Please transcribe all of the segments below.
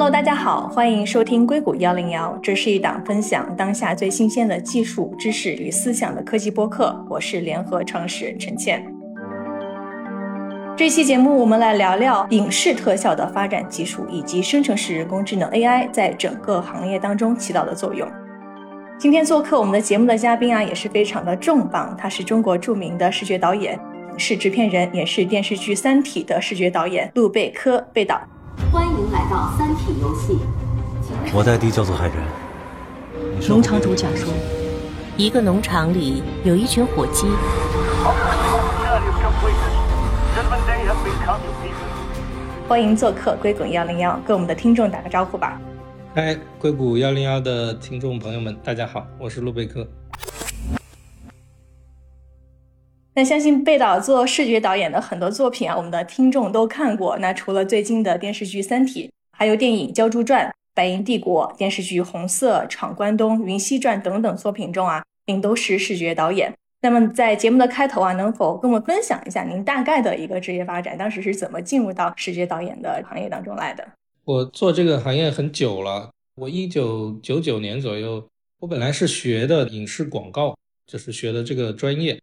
Hello，大家好，欢迎收听硅谷幺零幺，这是一档分享当下最新鲜的技术知识与思想的科技播客。我是联合创始人陈倩。这期节目我们来聊聊影视特效的发展技术以及生成式人工智能 AI 在整个行业当中起到的作用。今天做客我们的节目的嘉宾啊，也是非常的重磅，他是中国著名的视觉导演、影视制片人，也是电视剧《三体》的视觉导演陆贝科贝导。欢迎来到《三体》游戏。我代地叫做海人。农场主讲述，一个农场里有一群火鸡。欢迎做客硅谷幺零幺，跟我们的听众打个招呼吧。嗨，硅谷幺零幺的听众朋友们，大家好，我是路贝克。那相信贝导做视觉导演的很多作品啊，我们的听众都看过。那除了最近的电视剧《三体》，还有电影《胶珠传》《白银帝国》、电视剧《红色》《闯关东》《云溪传》等等作品中啊，您都是视觉导演。那么在节目的开头啊，能否跟我们分享一下您大概的一个职业发展？当时是怎么进入到视觉导演的行业当中来的？我做这个行业很久了，我一九九九年左右，我本来是学的影视广告，就是学的这个专业。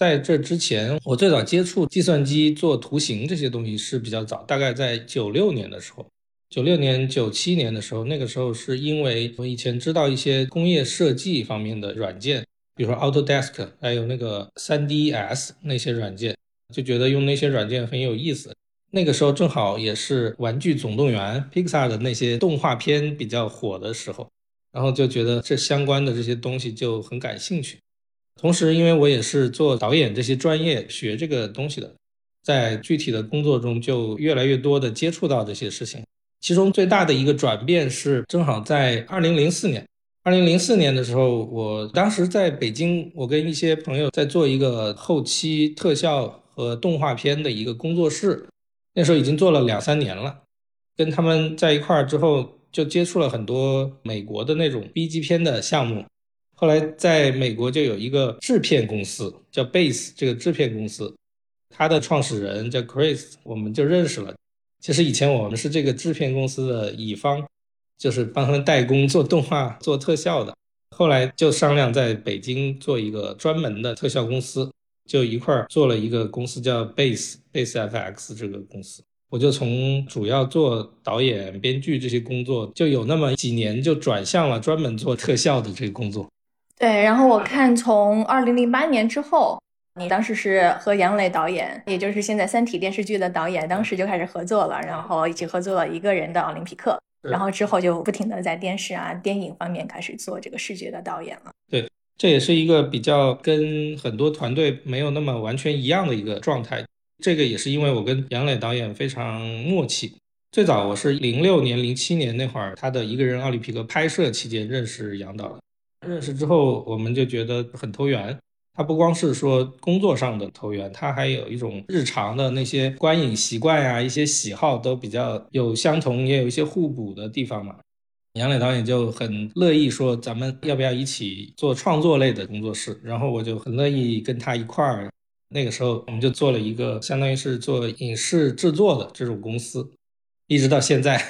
在这之前，我最早接触计算机做图形这些东西是比较早，大概在九六年的时候，九六年、九七年的时候，那个时候是因为我以前知道一些工业设计方面的软件，比如说 Autodesk，还有那个 3ds 那些软件，就觉得用那些软件很有意思。那个时候正好也是《玩具总动员》Pixar 的那些动画片比较火的时候，然后就觉得这相关的这些东西就很感兴趣。同时，因为我也是做导演这些专业学这个东西的，在具体的工作中就越来越多的接触到这些事情。其中最大的一个转变是，正好在二零零四年，二零零四年的时候，我当时在北京，我跟一些朋友在做一个后期特效和动画片的一个工作室，那时候已经做了两三年了。跟他们在一块儿之后，就接触了很多美国的那种 B 级片的项目。后来在美国就有一个制片公司叫 Base，这个制片公司，它的创始人叫 Chris，我们就认识了。其实以前我们是这个制片公司的乙方，就是帮他们代工做动画、做特效的。后来就商量在北京做一个专门的特效公司，就一块儿做了一个公司叫 Base Base FX 这个公司。我就从主要做导演、编剧这些工作，就有那么几年就转向了专门做特效的这个工作。对，然后我看从二零零八年之后，你当时是和杨磊导演，也就是现在《三体》电视剧的导演，当时就开始合作了，然后一起合作了一个人的奥林匹克，然后之后就不停的在电视啊、电影方面开始做这个视觉的导演了。对，这也是一个比较跟很多团队没有那么完全一样的一个状态。这个也是因为我跟杨磊导演非常默契。最早我是零六年、零七年那会儿，他的一个人奥林匹克拍摄期间认识杨导的。认识之后，我们就觉得很投缘。他不光是说工作上的投缘，他还有一种日常的那些观影习惯呀、一些喜好都比较有相同，也有一些互补的地方嘛。杨磊导演就很乐意说，咱们要不要一起做创作类的工作室？然后我就很乐意跟他一块儿。那个时候，我们就做了一个相当于是做影视制作的这种公司，一直到现在。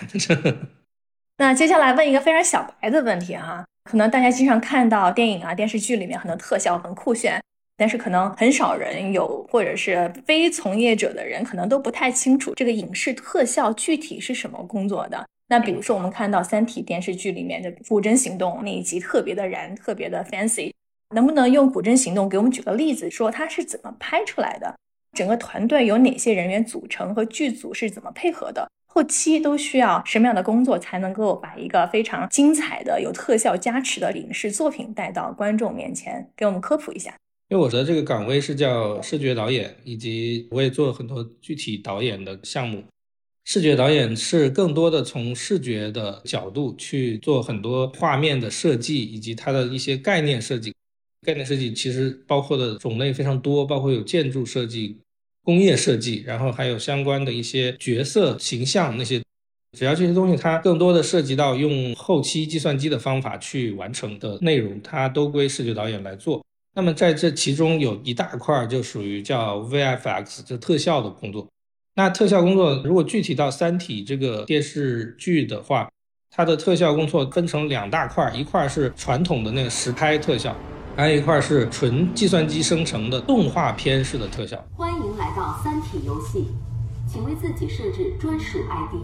那接下来问一个非常小白的问题哈。可能大家经常看到电影啊、电视剧里面很多特效很酷炫，但是可能很少人有，或者是非从业者的人可能都不太清楚这个影视特效具体是什么工作的。那比如说我们看到《三体》电视剧里面的古筝行动那一集特别的燃，特别的 fancy，能不能用古筝行动给我们举个例子，说它是怎么拍出来的？整个团队有哪些人员组成和剧组是怎么配合的？后期都需要什么样的工作才能够把一个非常精彩的、有特效加持的影视作品带到观众面前？给我们科普一下。因为我的这个岗位是叫视觉导演，以及我也做了很多具体导演的项目。视觉导演是更多的从视觉的角度去做很多画面的设计，以及它的一些概念设计。概念设计其实包括的种类非常多，包括有建筑设计。工业设计，然后还有相关的一些角色形象那些，只要这些东西它更多的涉及到用后期计算机的方法去完成的内容，它都归视觉导演来做。那么在这其中有一大块就属于叫 VFX，就特效的工作。那特效工作如果具体到《三体》这个电视剧的话，它的特效工作分成两大块，一块是传统的那个实拍特效，还有一块是纯计算机生成的动画片式的特效。欢迎来到《三体》游戏，请为自己设置专属 ID。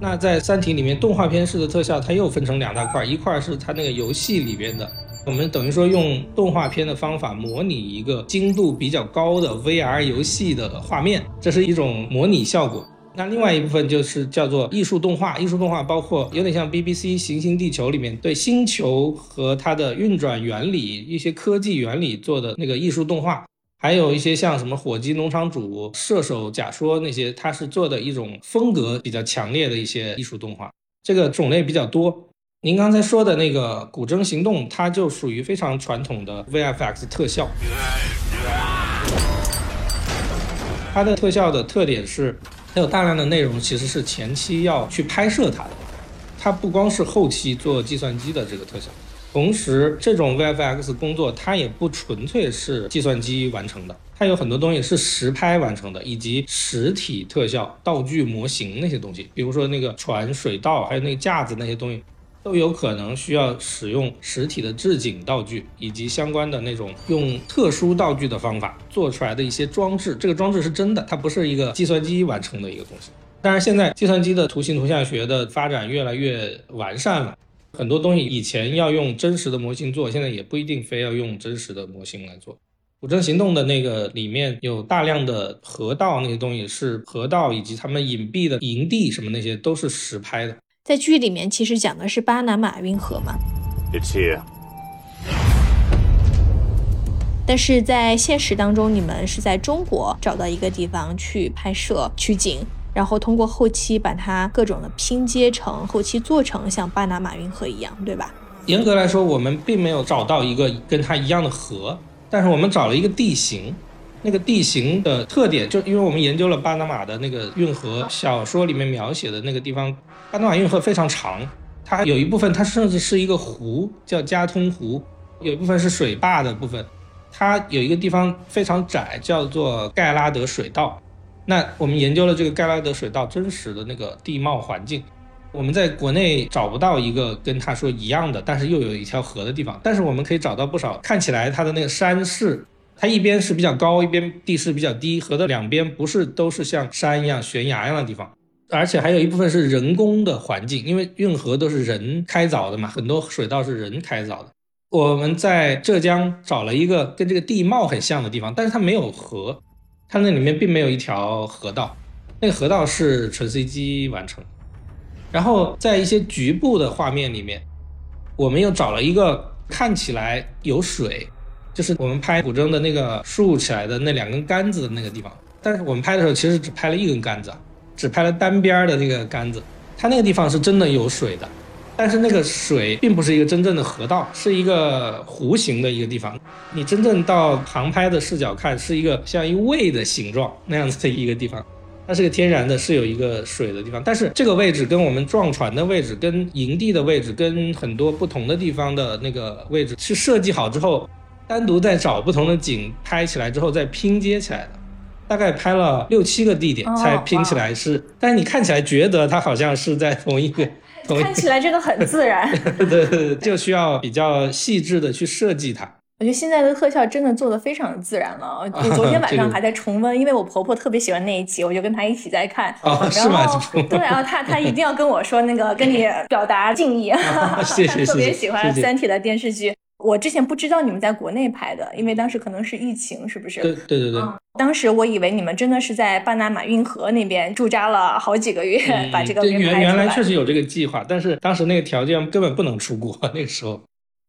那在《三体》里面，动画片式的特效它又分成两大块，一块是它那个游戏里边的，我们等于说用动画片的方法模拟一个精度比较高的 VR 游戏的画面，这是一种模拟效果。那另外一部分就是叫做艺术动画，艺术动画包括有点像 BBC《行星地球》里面对星球和它的运转原理、一些科技原理做的那个艺术动画，还有一些像什么火鸡农场主、射手假说那些，它是做的一种风格比较强烈的一些艺术动画，这个种类比较多。您刚才说的那个《古筝行动》，它就属于非常传统的 VFX 特效，它的特效的特点是。它有大量的内容其实是前期要去拍摄它的，它不光是后期做计算机的这个特效，同时这种 VFX 工作它也不纯粹是计算机完成的，它有很多东西是实拍完成的，以及实体特效、道具模型那些东西，比如说那个船、水道，还有那个架子那些东西。都有可能需要使用实体的置景道具，以及相关的那种用特殊道具的方法做出来的一些装置。这个装置是真的，它不是一个计算机完成的一个东西。但是现在计算机的图形图像学的发展越来越完善了，很多东西以前要用真实的模型做，现在也不一定非要用真实的模型来做。古筝行动的那个里面有大量的河道，那些东西是河道，以及他们隐蔽的营地什么那些都是实拍的。在剧里面，其实讲的是巴拿马运河嘛。It's here。但是在现实当中，你们是在中国找到一个地方去拍摄取景，然后通过后期把它各种的拼接成，后期做成像巴拿马运河一样，对吧？严格来说，我们并没有找到一个跟它一样的河，但是我们找了一个地形。那个地形的特点，就因为我们研究了巴拿马的那个运河，小说里面描写的那个地方，巴拿马运河非常长，它有一部分它甚至是一个湖，叫加通湖，有一部分是水坝的部分，它有一个地方非常窄，叫做盖拉德水道。那我们研究了这个盖拉德水道真实的那个地貌环境，我们在国内找不到一个跟他说一样的，但是又有一条河的地方，但是我们可以找到不少看起来它的那个山势。它一边是比较高，一边地势比较低，河的两边不是都是像山一样悬崖一样的地方，而且还有一部分是人工的环境，因为运河都是人开凿的嘛，很多水道是人开凿的。我们在浙江找了一个跟这个地貌很像的地方，但是它没有河，它那里面并没有一条河道，那个河道是纯 CG 完成。然后在一些局部的画面里面，我们又找了一个看起来有水。就是我们拍古筝的那个竖起来的那两根杆子的那个地方，但是我们拍的时候其实只拍了一根杆子，只拍了单边的那个杆子，它那个地方是真的有水的，但是那个水并不是一个真正的河道，是一个弧形的一个地方。你真正到航拍的视角看，是一个像一胃的形状那样子的一个地方，它是个天然的，是有一个水的地方。但是这个位置跟我们撞船的位置、跟营地的位置、跟很多不同的地方的那个位置是设计好之后。单独再找不同的景拍起来之后再拼接起来的，大概拍了六七个地点才拼起来是，但是你看起来觉得它好像是在同一个，看起来真的很自然。对对，就需要比较细致的去设计它。我觉得现在的特效真的做的非常自然了。我昨天晚上还在重温，因为我婆婆特别喜欢那一集，我就跟她一起在看。哦，是吗？对然后，她她一定要跟我说那个跟你表达敬意。谢谢谢谢。特别喜欢《三体》的电视剧。我之前不知道你们在国内拍的，因为当时可能是疫情，是不是？对对对对。当时我以为你们真的是在巴拿马运河那边驻扎了好几个月，把这个原原来确实有这个计划，但是当时那个条件根本不能出国。那个时候，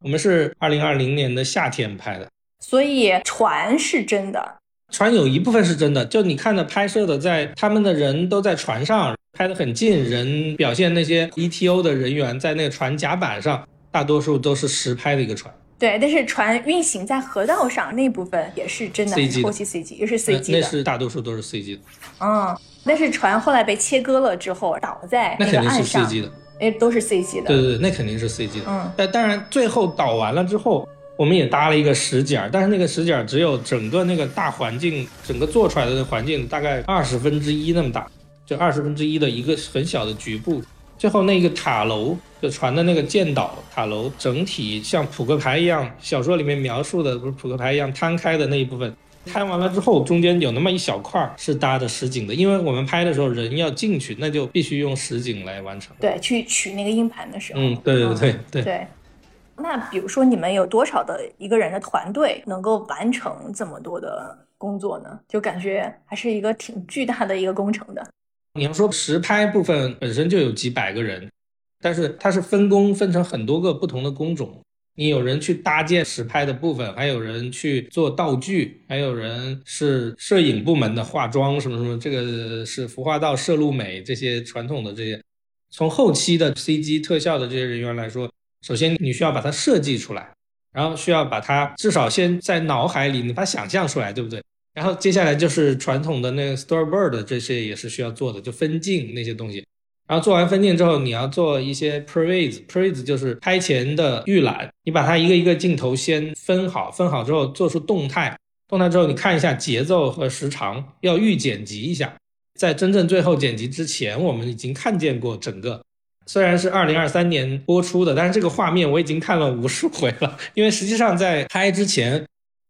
我们是二零二零年的夏天拍的，所以船是真的。船有一部分是真的，就你看的拍摄的，在他们的人都在船上拍的很近，人表现那些 ETO 的人员在那个船甲板上。大多数都是实拍的一个船，对，但是船运行在河道上那部分也是真的后期 CG，也是 CG 的，那是大多数都是 CG 的。嗯，但是船后来被切割了之后倒在那肯定是 CG 的，哎，都是 CG 的。对对对，那肯定是 CG 的。嗯，但当然最后倒完了之后，我们也搭了一个实景，但是那个实景只有整个那个大环境，整个做出来的环境大概二十分之一那么大，就二十分之一的一个很小的局部。最后那个塔楼，就船的那个舰岛塔楼，整体像扑克牌一样，小说里面描述的不是扑克牌一样摊开的那一部分。摊完了之后，中间有那么一小块是搭的实景的，因为我们拍的时候人要进去，那就必须用实景来完成。对，去取那个硬盘的时候。嗯，对对对对对。那比如说，你们有多少的一个人的团队能够完成这么多的工作呢？就感觉还是一个挺巨大的一个工程的。你要说实拍部分本身就有几百个人，但是它是分工分成很多个不同的工种。你有人去搭建实拍的部分，还有人去做道具，还有人是摄影部门的化妆什么什么，这个是服化道、摄录美这些传统的这些。从后期的 CG 特效的这些人员来说，首先你需要把它设计出来，然后需要把它至少先在脑海里你把它想象出来，对不对？然后接下来就是传统的那个 storyboard 这些也是需要做的，就分镜那些东西。然后做完分镜之后，你要做一些 previs，previs 就是拍前的预览。你把它一个一个镜头先分好，分好之后做出动态，动态之后你看一下节奏和时长，要预剪辑一下。在真正最后剪辑之前，我们已经看见过整个，虽然是二零二三年播出的，但是这个画面我已经看了无数回了。因为实际上在拍之前，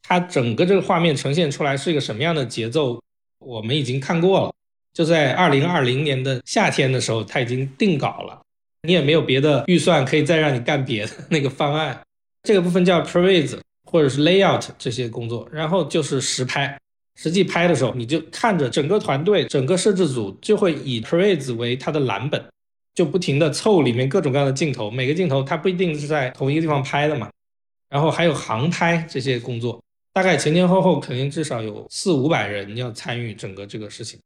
它整个这个画面呈现出来是一个什么样的节奏，我们已经看过了。就在二零二零年的夏天的时候，它已经定稿了，你也没有别的预算可以再让你干别的那个方案。这个部分叫 previs 或者是 layout 这些工作，然后就是实拍。实际拍的时候，你就看着整个团队、整个摄制组就会以 previs 为它的蓝本，就不停的凑里面各种各样的镜头，每个镜头它不一定是在同一个地方拍的嘛。然后还有航拍这些工作，大概前前后后肯定至少有四五百人要参与整个这个事情。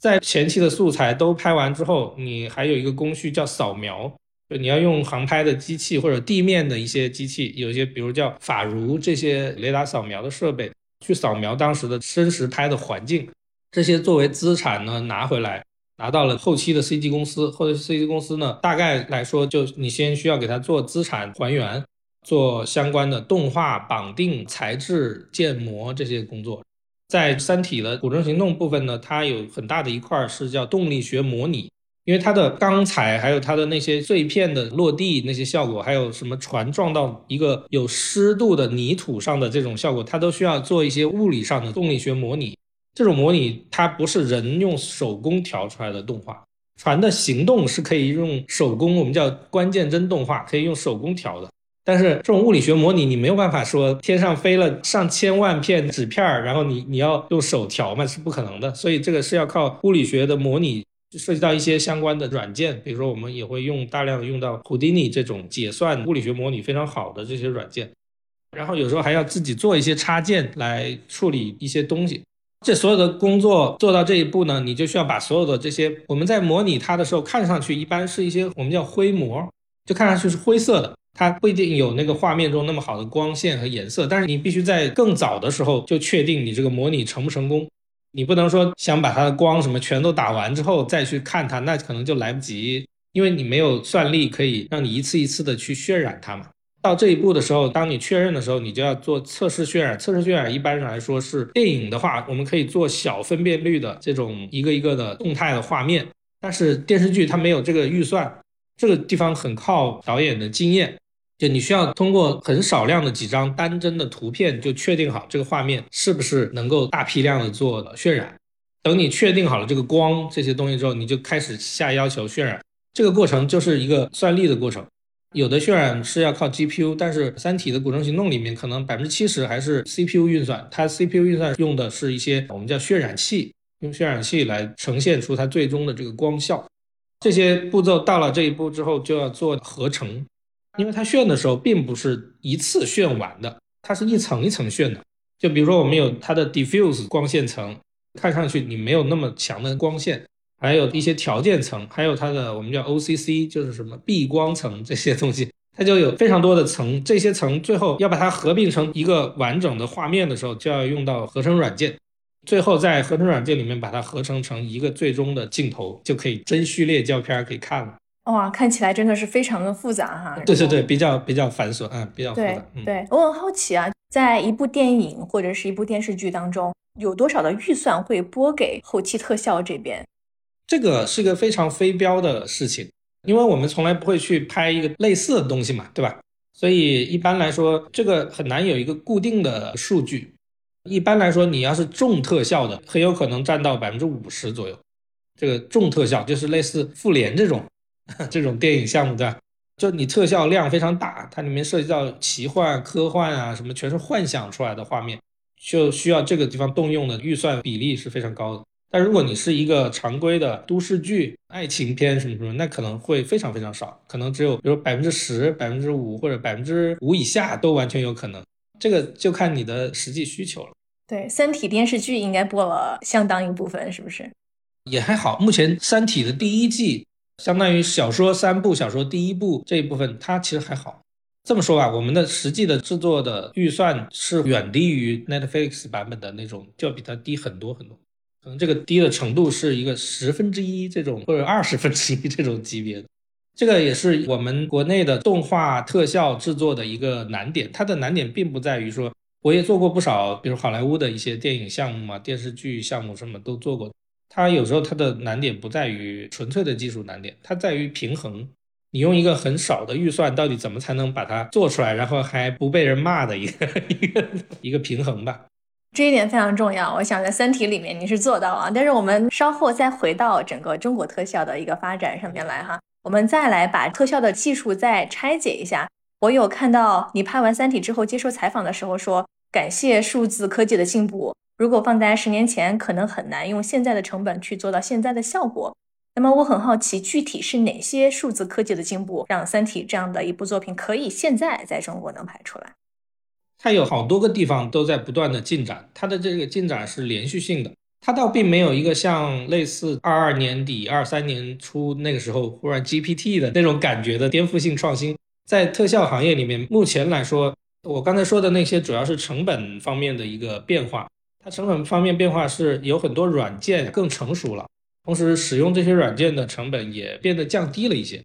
在前期的素材都拍完之后，你还有一个工序叫扫描，就你要用航拍的机器或者地面的一些机器，有一些比如叫法如这些雷达扫描的设备，去扫描当时的真实拍的环境。这些作为资产呢拿回来，拿到了后期的 CG 公司，或者 CG 公司呢，大概来说就你先需要给它做资产还原，做相关的动画绑定、材质建模这些工作。在《三体》的古筝行动部分呢，它有很大的一块是叫动力学模拟，因为它的钢材还有它的那些碎片的落地那些效果，还有什么船撞到一个有湿度的泥土上的这种效果，它都需要做一些物理上的动力学模拟。这种模拟它不是人用手工调出来的动画，船的行动是可以用手工，我们叫关键帧动画，可以用手工调的。但是这种物理学模拟，你没有办法说天上飞了上千万片纸片儿，然后你你要用手调嘛，是不可能的。所以这个是要靠物理学的模拟，涉及到一些相关的软件，比如说我们也会用大量的用到 Houdini 这种解算物理学模拟非常好的这些软件，然后有时候还要自己做一些插件来处理一些东西。这所有的工作做到这一步呢，你就需要把所有的这些我们在模拟它的时候，看上去一般是一些我们叫灰模，就看上去是灰色的。它不一定有那个画面中那么好的光线和颜色，但是你必须在更早的时候就确定你这个模拟成不成功。你不能说想把它的光什么全都打完之后再去看它，那可能就来不及，因为你没有算力可以让你一次一次的去渲染它嘛。到这一步的时候，当你确认的时候，你就要做测试渲染。测试渲染一般上来说是电影的话，我们可以做小分辨率的这种一个一个的动态的画面，但是电视剧它没有这个预算，这个地方很靠导演的经验。就你需要通过很少量的几张单帧的图片，就确定好这个画面是不是能够大批量的做渲染。等你确定好了这个光这些东西之后，你就开始下要求渲染。这个过程就是一个算力的过程。有的渲染是要靠 GPU，但是《三体》的古城行动里面可能百分之七十还是 CPU 运算。它 CPU 运算用的是一些我们叫渲染器，用渲染器来呈现出它最终的这个光效。这些步骤到了这一步之后，就要做合成。因为它炫的时候并不是一次炫完的，它是一层一层炫的。就比如说我们有它的 diffuse 光线层，看上去你没有那么强的光线，还有一些条件层，还有它的我们叫 OCC，就是什么避光层这些东西，它就有非常多的层。这些层最后要把它合并成一个完整的画面的时候，就要用到合成软件。最后在合成软件里面把它合成成一个最终的镜头，就可以真序列胶片可以看了。哇，看起来真的是非常的复杂哈。对对对，比较比较繁琐，嗯，比较复对杂。嗯，对，我很好奇啊，在一部电影或者是一部电视剧当中，有多少的预算会拨给后期特效这边？这个是个非常非标的事情，因为我们从来不会去拍一个类似的东西嘛，对吧？所以一般来说，这个很难有一个固定的数据。一般来说，你要是重特效的，很有可能占到百分之五十左右。这个重特效就是类似复联这种 这种电影项目，对吧？就你特效量非常大，它里面涉及到奇幻、科幻啊，什么全是幻想出来的画面，就需要这个地方动用的预算比例是非常高的。但如果你是一个常规的都市剧、爱情片什么什么，那可能会非常非常少，可能只有比如百分之十、百分之五或者百分之五以下都完全有可能。这个就看你的实际需求了。对，《三体》电视剧应该播了相当一部分，是不是？也还好，目前《三体》的第一季相当于小说三部，小说第一部这一部分它其实还好。这么说吧，我们的实际的制作的预算是远低于 Netflix 版本的那种，就要比它低很多很多。可能这个低的程度是一个十分之一这种，或者二十分之一这种级别的。这个也是我们国内的动画特效制作的一个难点。它的难点并不在于说，我也做过不少，比如好莱坞的一些电影项目嘛，电视剧项目什么都做过。它有时候它的难点不在于纯粹的技术难点，它在于平衡。你用一个很少的预算，到底怎么才能把它做出来，然后还不被人骂的一个一个一个平衡吧。这一点非常重要，我想在《三体》里面你是做到啊。但是我们稍后再回到整个中国特效的一个发展上面来哈，我们再来把特效的技术再拆解一下。我有看到你拍完《三体》之后接受采访的时候说，感谢数字科技的进步，如果放在十年前，可能很难用现在的成本去做到现在的效果。那么我很好奇，具体是哪些数字科技的进步，让《三体》这样的一部作品可以现在在中国能拍出来？它有好多个地方都在不断的进展，它的这个进展是连续性的，它倒并没有一个像类似二二年底、二三年初那个时候忽然 GPT 的那种感觉的颠覆性创新。在特效行业里面，目前来说，我刚才说的那些主要是成本方面的一个变化，它成本方面变化是有很多软件更成熟了，同时使用这些软件的成本也变得降低了一些。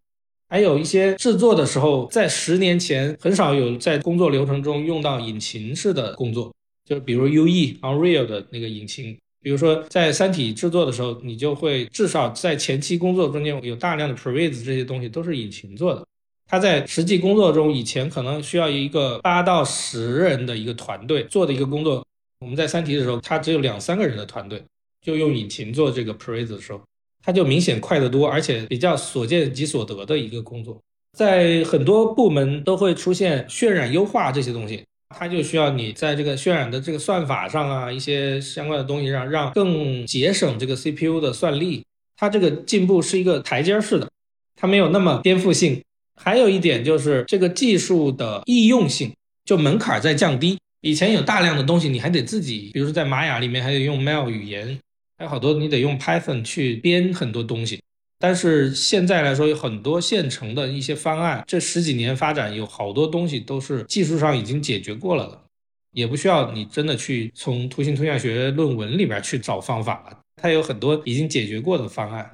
还有一些制作的时候，在十年前很少有在工作流程中用到引擎式的工作，就比如 U E Unreal 的那个引擎。比如说在《三体》制作的时候，你就会至少在前期工作中间有大量的 Previs 这些东西都是引擎做的。它在实际工作中，以前可能需要一个八到十人的一个团队做的一个工作，我们在《三体》的时候，它只有两三个人的团队，就用引擎做这个 Previs 的时候。它就明显快得多，而且比较所见即所得的一个工作，在很多部门都会出现渲染优化这些东西，它就需要你在这个渲染的这个算法上啊，一些相关的东西上，让更节省这个 CPU 的算力。它这个进步是一个台阶式的，它没有那么颠覆性。还有一点就是这个技术的易用性，就门槛在降低。以前有大量的东西，你还得自己，比如说在玛雅里面还得用 Mail 语言。还有好多你得用 Python 去编很多东西，但是现在来说有很多现成的一些方案，这十几年发展有好多东西都是技术上已经解决过了的，也不需要你真的去从图形图像学论文里边去找方法了，它有很多已经解决过的方案，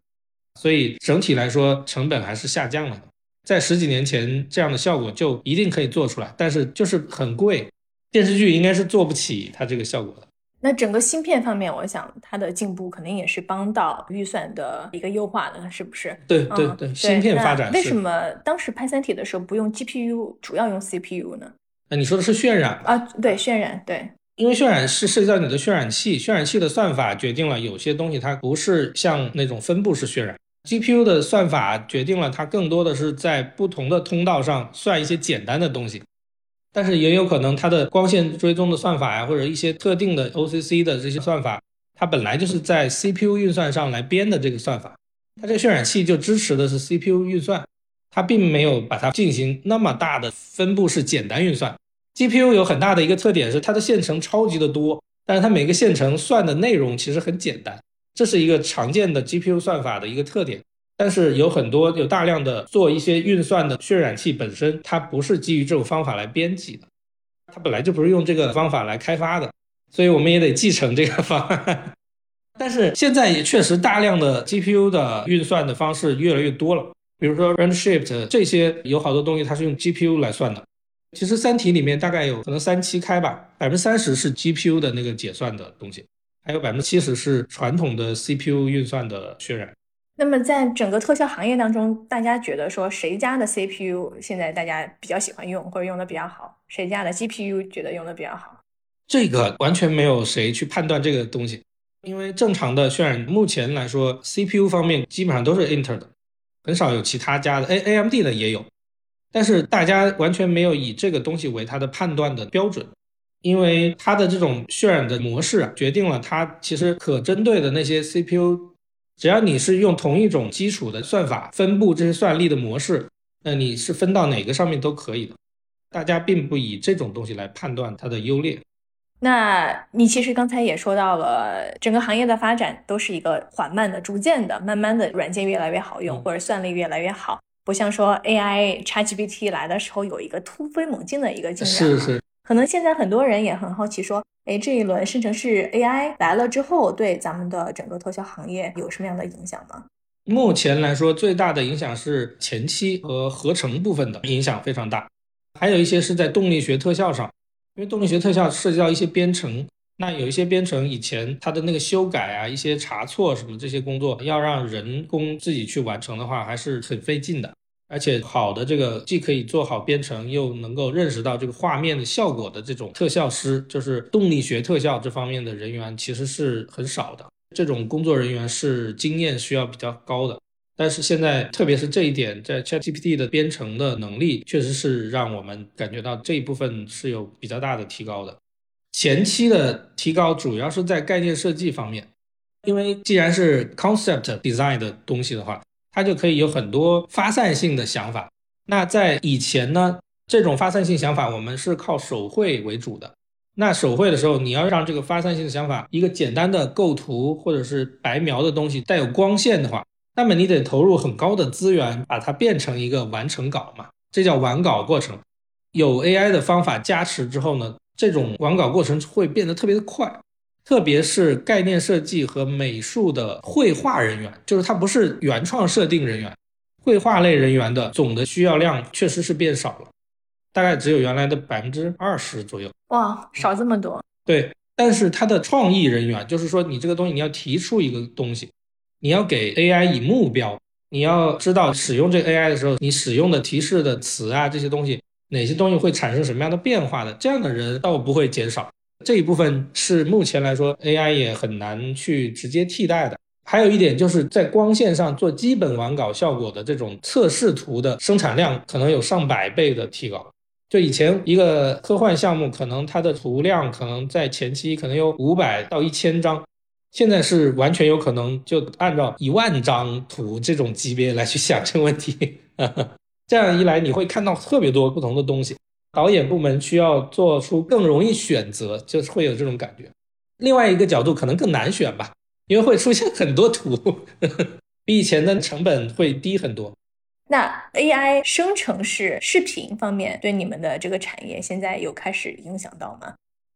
所以整体来说成本还是下降了的。在十几年前这样的效果就一定可以做出来，但是就是很贵，电视剧应该是做不起它这个效果的。那整个芯片方面，我想它的进步肯定也是帮到预算的一个优化的，是不是？对对对，芯片发展。为什么当时拍《三体》的时候不用 GPU，主要用 CPU 呢？那你说的是渲染啊？对，渲染对。因为渲染是涉及到你的渲染器，渲染器的算法决定了有些东西它不是像那种分布式渲染，GPU 的算法决定了它更多的是在不同的通道上算一些简单的东西。但是也有可能它的光线追踪的算法呀，或者一些特定的 OCC 的这些算法，它本来就是在 CPU 运算上来编的这个算法，它这个渲染器就支持的是 CPU 运算，它并没有把它进行那么大的分布式简单运算。GPU 有很大的一个特点是它的线程超级的多，但是它每个线程算的内容其实很简单，这是一个常见的 GPU 算法的一个特点。但是有很多有大量的做一些运算的渲染器本身，它不是基于这种方法来编辑的，它本来就不是用这个方法来开发的，所以我们也得继承这个方案。但是现在也确实大量的 GPU 的运算的方式越来越多了，比如说 Redshift 这些有好多东西它是用 GPU 来算的。其实三体里面大概有可能三七开吧，百分之三十是 GPU 的那个解算的东西，还有百分之七十是传统的 CPU 运算的渲染。那么在整个特效行业当中，大家觉得说谁家的 CPU 现在大家比较喜欢用或者用的比较好，谁家的 GPU 觉得用的比较好？这个完全没有谁去判断这个东西，因为正常的渲染目前来说，CPU 方面基本上都是 Intel 的，很少有其他家的。A AMD 的也有。但是大家完全没有以这个东西为它的判断的标准，因为它的这种渲染的模式啊，决定了它其实可针对的那些 CPU，只要你是用同一种基础的算法分布这些算力的模式，那你是分到哪个上面都可以的。大家并不以这种东西来判断它的优劣。那你其实刚才也说到了，整个行业的发展都是一个缓慢的、逐渐的、慢慢的，软件越来越好用，或者算力越来越好。不像说 AI ChatGPT 来的时候有一个突飞猛进的一个进展，是是。可能现在很多人也很好奇，说，哎，这一轮生成式 AI 来了之后，对咱们的整个特效行业有什么样的影响吗？目前来说，最大的影响是前期和合成部分的影响非常大，还有一些是在动力学特效上，因为动力学特效涉及到一些编程。那有一些编程以前它的那个修改啊，一些查错什么这些工作，要让人工自己去完成的话，还是很费劲的。而且好的这个既可以做好编程，又能够认识到这个画面的效果的这种特效师，就是动力学特效这方面的人员，其实是很少的。这种工作人员是经验需要比较高的。但是现在，特别是这一点，在 ChatGPT 的编程的能力，确实是让我们感觉到这一部分是有比较大的提高的。前期的提高主要是在概念设计方面，因为既然是 concept design 的东西的话，它就可以有很多发散性的想法。那在以前呢，这种发散性想法我们是靠手绘为主的。那手绘的时候，你要让这个发散性的想法一个简单的构图或者是白描的东西带有光线的话，那么你得投入很高的资源把它变成一个完成稿嘛，这叫完稿过程。有 AI 的方法加持之后呢？这种完稿过程会变得特别的快，特别是概念设计和美术的绘画人员，就是他不是原创设定人员，绘画类人员的总的需要量确实是变少了，大概只有原来的百分之二十左右。哇，少这么多。对，但是他的创意人员，就是说你这个东西你要提出一个东西，你要给 AI 以目标，你要知道使用这个 AI 的时候，你使用的提示的词啊这些东西。哪些东西会产生什么样的变化的？这样的人倒不会减少，这一部分是目前来说 AI 也很难去直接替代的。还有一点就是在光线上做基本完稿效果的这种测试图的生产量，可能有上百倍的提高。就以前一个科幻项目，可能它的图量可能在前期可能有五百到一千张，现在是完全有可能就按照一万张图这种级别来去想这个问题。这样一来，你会看到特别多不同的东西。导演部门需要做出更容易选择，就是会有这种感觉。另外一个角度可能更难选吧，因为会出现很多图，呵 呵比以前的成本会低很多。那 AI 生成式视频方面，对你们的这个产业现在有开始影响到吗？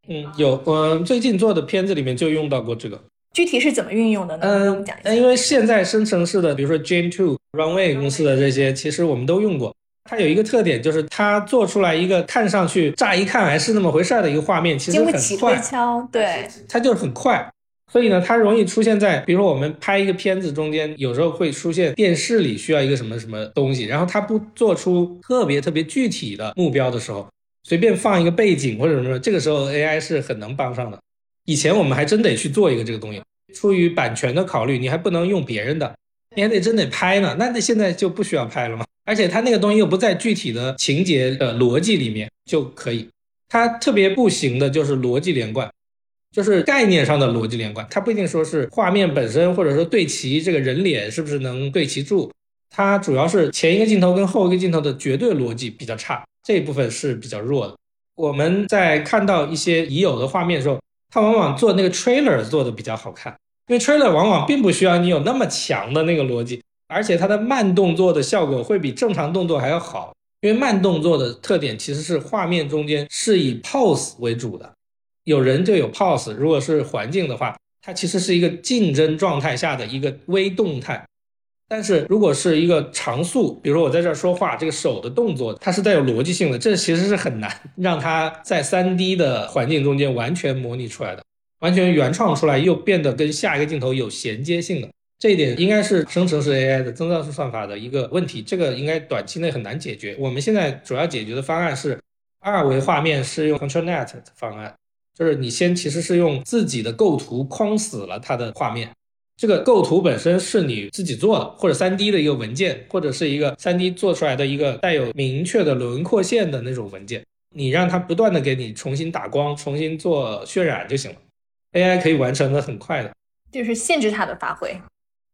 嗯，有。我最近做的片子里面就用到过这个。具体是怎么运用的呢？嗯，讲一下。因为现在生成式的，比如说 Gen Two、Runway 公司的这些，其实我们都用过。它有一个特点，就是它做出来一个看上去乍一看还是那么回事儿的一个画面，其实很快。敲，对。它就是很快，所以呢，它容易出现在，比如说我们拍一个片子中间，有时候会出现电视里需要一个什么什么东西，然后它不做出特别特别具体的目标的时候，随便放一个背景或者什么，这个时候 AI 是很能帮上的。以前我们还真得去做一个这个东西，出于版权的考虑，你还不能用别人的，你还得真得拍呢。那那现在就不需要拍了吗？而且它那个东西又不在具体的情节的逻辑里面就可以。它特别不行的就是逻辑连贯，就是概念上的逻辑连贯，它不一定说是画面本身，或者说对齐这个人脸是不是能对齐住。它主要是前一个镜头跟后一个镜头的绝对逻辑比较差，这一部分是比较弱的。我们在看到一些已有的画面的时候。它往往做那个 trailer 做的比较好看，因为 trailer 往往并不需要你有那么强的那个逻辑，而且它的慢动作的效果会比正常动作还要好。因为慢动作的特点其实是画面中间是以 pose 为主的，有人就有 pose。如果是环境的话，它其实是一个竞争状态下的一个微动态。但是如果是一个常速，比如说我在这儿说话，这个手的动作它是带有逻辑性的，这其实是很难让它在三 D 的环境中间完全模拟出来的，完全原创出来又变得跟下一个镜头有衔接性的。这一点应该是生成式 AI 的增噪式算法的一个问题，这个应该短期内很难解决。我们现在主要解决的方案是二维画面是用 ControlNet 的方案，就是你先其实是用自己的构图框死了它的画面。这个构图本身是你自己做的，或者三 D 的一个文件，或者是一个三 D 做出来的一个带有明确的轮廓线的那种文件，你让它不断的给你重新打光、重新做渲染就行了。AI 可以完成的很快的，就是限制它的发挥，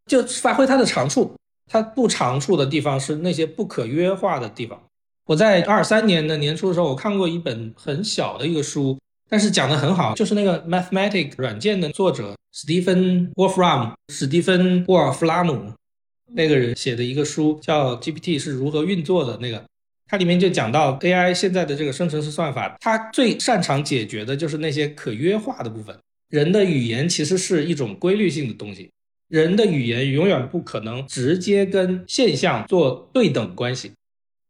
就发挥它的长处。它不长处的地方是那些不可约化的地方。我在二三年的年初的时候，我看过一本很小的一个书。但是讲的很好，就是那个 Mathematic 软件的作者史蒂芬沃弗拉姆，史蒂芬沃尔弗拉姆那个人写的一个书叫 GPT 是如何运作的那个，它里面就讲到 AI 现在的这个生成式算法，它最擅长解决的就是那些可约化的部分。人的语言其实是一种规律性的东西，人的语言永远不可能直接跟现象做对等关系。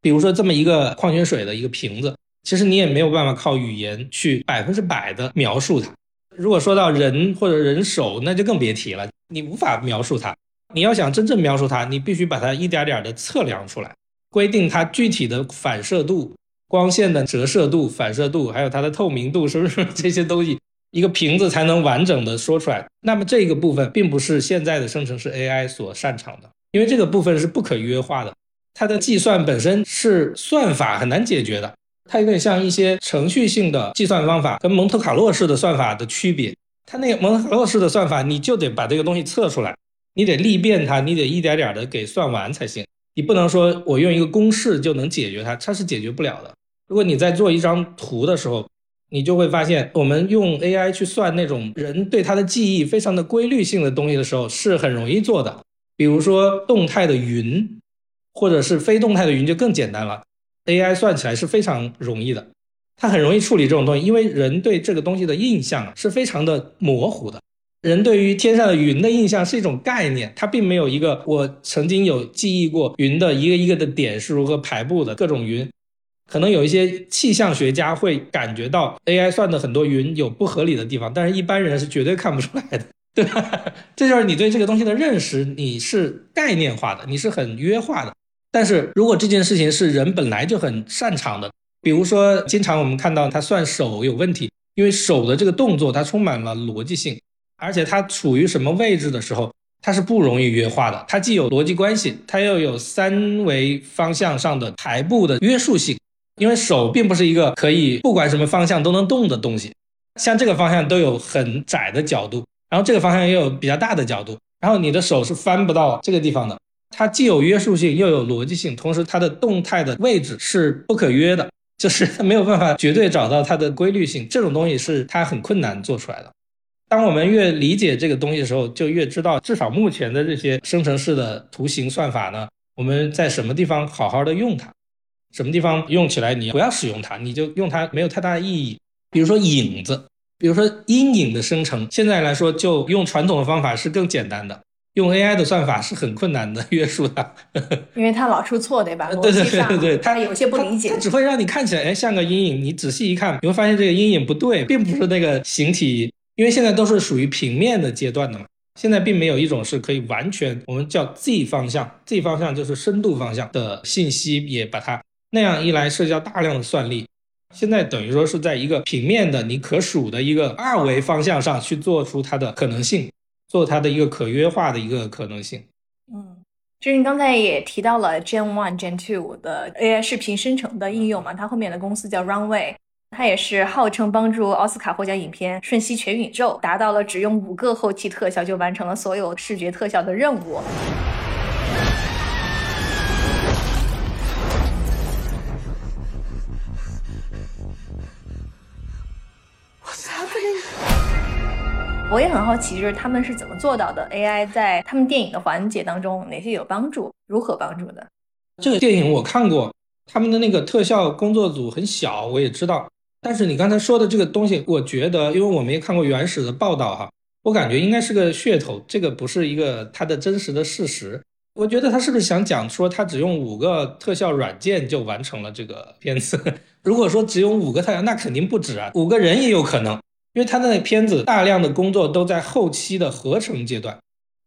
比如说这么一个矿泉水的一个瓶子。其实你也没有办法靠语言去百分之百的描述它。如果说到人或者人手，那就更别提了，你无法描述它。你要想真正描述它，你必须把它一点点的测量出来，规定它具体的反射度、光线的折射度、反射度，还有它的透明度，是不是 这些东西，一个瓶子才能完整的说出来。那么这个部分并不是现在的生成式 AI 所擅长的，因为这个部分是不可约化的，它的计算本身是算法很难解决的。它有点像一些程序性的计算方法跟蒙特卡洛式的算法的区别。它那个蒙特卡洛式的算法，你就得把这个东西测出来，你得历变它，你得一点点的给算完才行。你不能说我用一个公式就能解决它，它是解决不了的。如果你在做一张图的时候，你就会发现，我们用 AI 去算那种人对它的记忆非常的规律性的东西的时候，是很容易做的。比如说动态的云，或者是非动态的云，就更简单了。AI 算起来是非常容易的，它很容易处理这种东西，因为人对这个东西的印象是非常的模糊的。人对于天上的云的印象是一种概念，它并没有一个我曾经有记忆过云的一个一个的点是如何排布的各种云。可能有一些气象学家会感觉到 AI 算的很多云有不合理的地方，但是一般人是绝对看不出来的，对吧？这就是你对这个东西的认识，你是概念化的，你是很约化的。但是如果这件事情是人本来就很擅长的，比如说经常我们看到他算手有问题，因为手的这个动作它充满了逻辑性，而且它处于什么位置的时候，它是不容易约化的。它既有逻辑关系，它又有三维方向上的排布的约束性。因为手并不是一个可以不管什么方向都能动的东西，像这个方向都有很窄的角度，然后这个方向又有比较大的角度，然后你的手是翻不到这个地方的。它既有约束性，又有逻辑性，同时它的动态的位置是不可约的，就是它没有办法绝对找到它的规律性。这种东西是它很困难做出来的。当我们越理解这个东西的时候，就越知道，至少目前的这些生成式的图形算法呢，我们在什么地方好好的用它，什么地方用起来你不要使用它，你就用它没有太大的意义。比如说影子，比如说阴影的生成，现在来说就用传统的方法是更简单的。用 AI 的算法是很困难的约束它，因为它老出错，对吧？对对对对对，它有些不理解，它只会让你看起来哎像个阴影，你仔细一看，你会发现这个阴影不对，并不是那个形体，因为现在都是属于平面的阶段的嘛。现在并没有一种是可以完全我们叫 Z 方向，Z 方向就是深度方向的信息，也把它那样一来涉及到大量的算力。现在等于说是在一个平面的你可数的一个二维方向上去做出它的可能性。做它的一个可约化的一个可能性。嗯，就是你刚才也提到了 Gen One、Gen Two 的 AI 视频生成的应用嘛？它后面的公司叫 Runway，它也是号称帮助奥斯卡获奖影片《瞬息全宇宙》达到了只用五个后期特效就完成了所有视觉特效的任务。我也很好奇，就是他们是怎么做到的？AI 在他们电影的环节当中哪些有帮助？如何帮助的？这个电影我看过，他们的那个特效工作组很小，我也知道。但是你刚才说的这个东西，我觉得，因为我没看过原始的报道哈，我感觉应该是个噱头，这个不是一个它的真实的事实。我觉得他是不是想讲说他只用五个特效软件就完成了这个片子？如果说只用五个特效，那肯定不止啊，五个人也有可能，因为他的那片子大量的工作都在后期的合成阶段，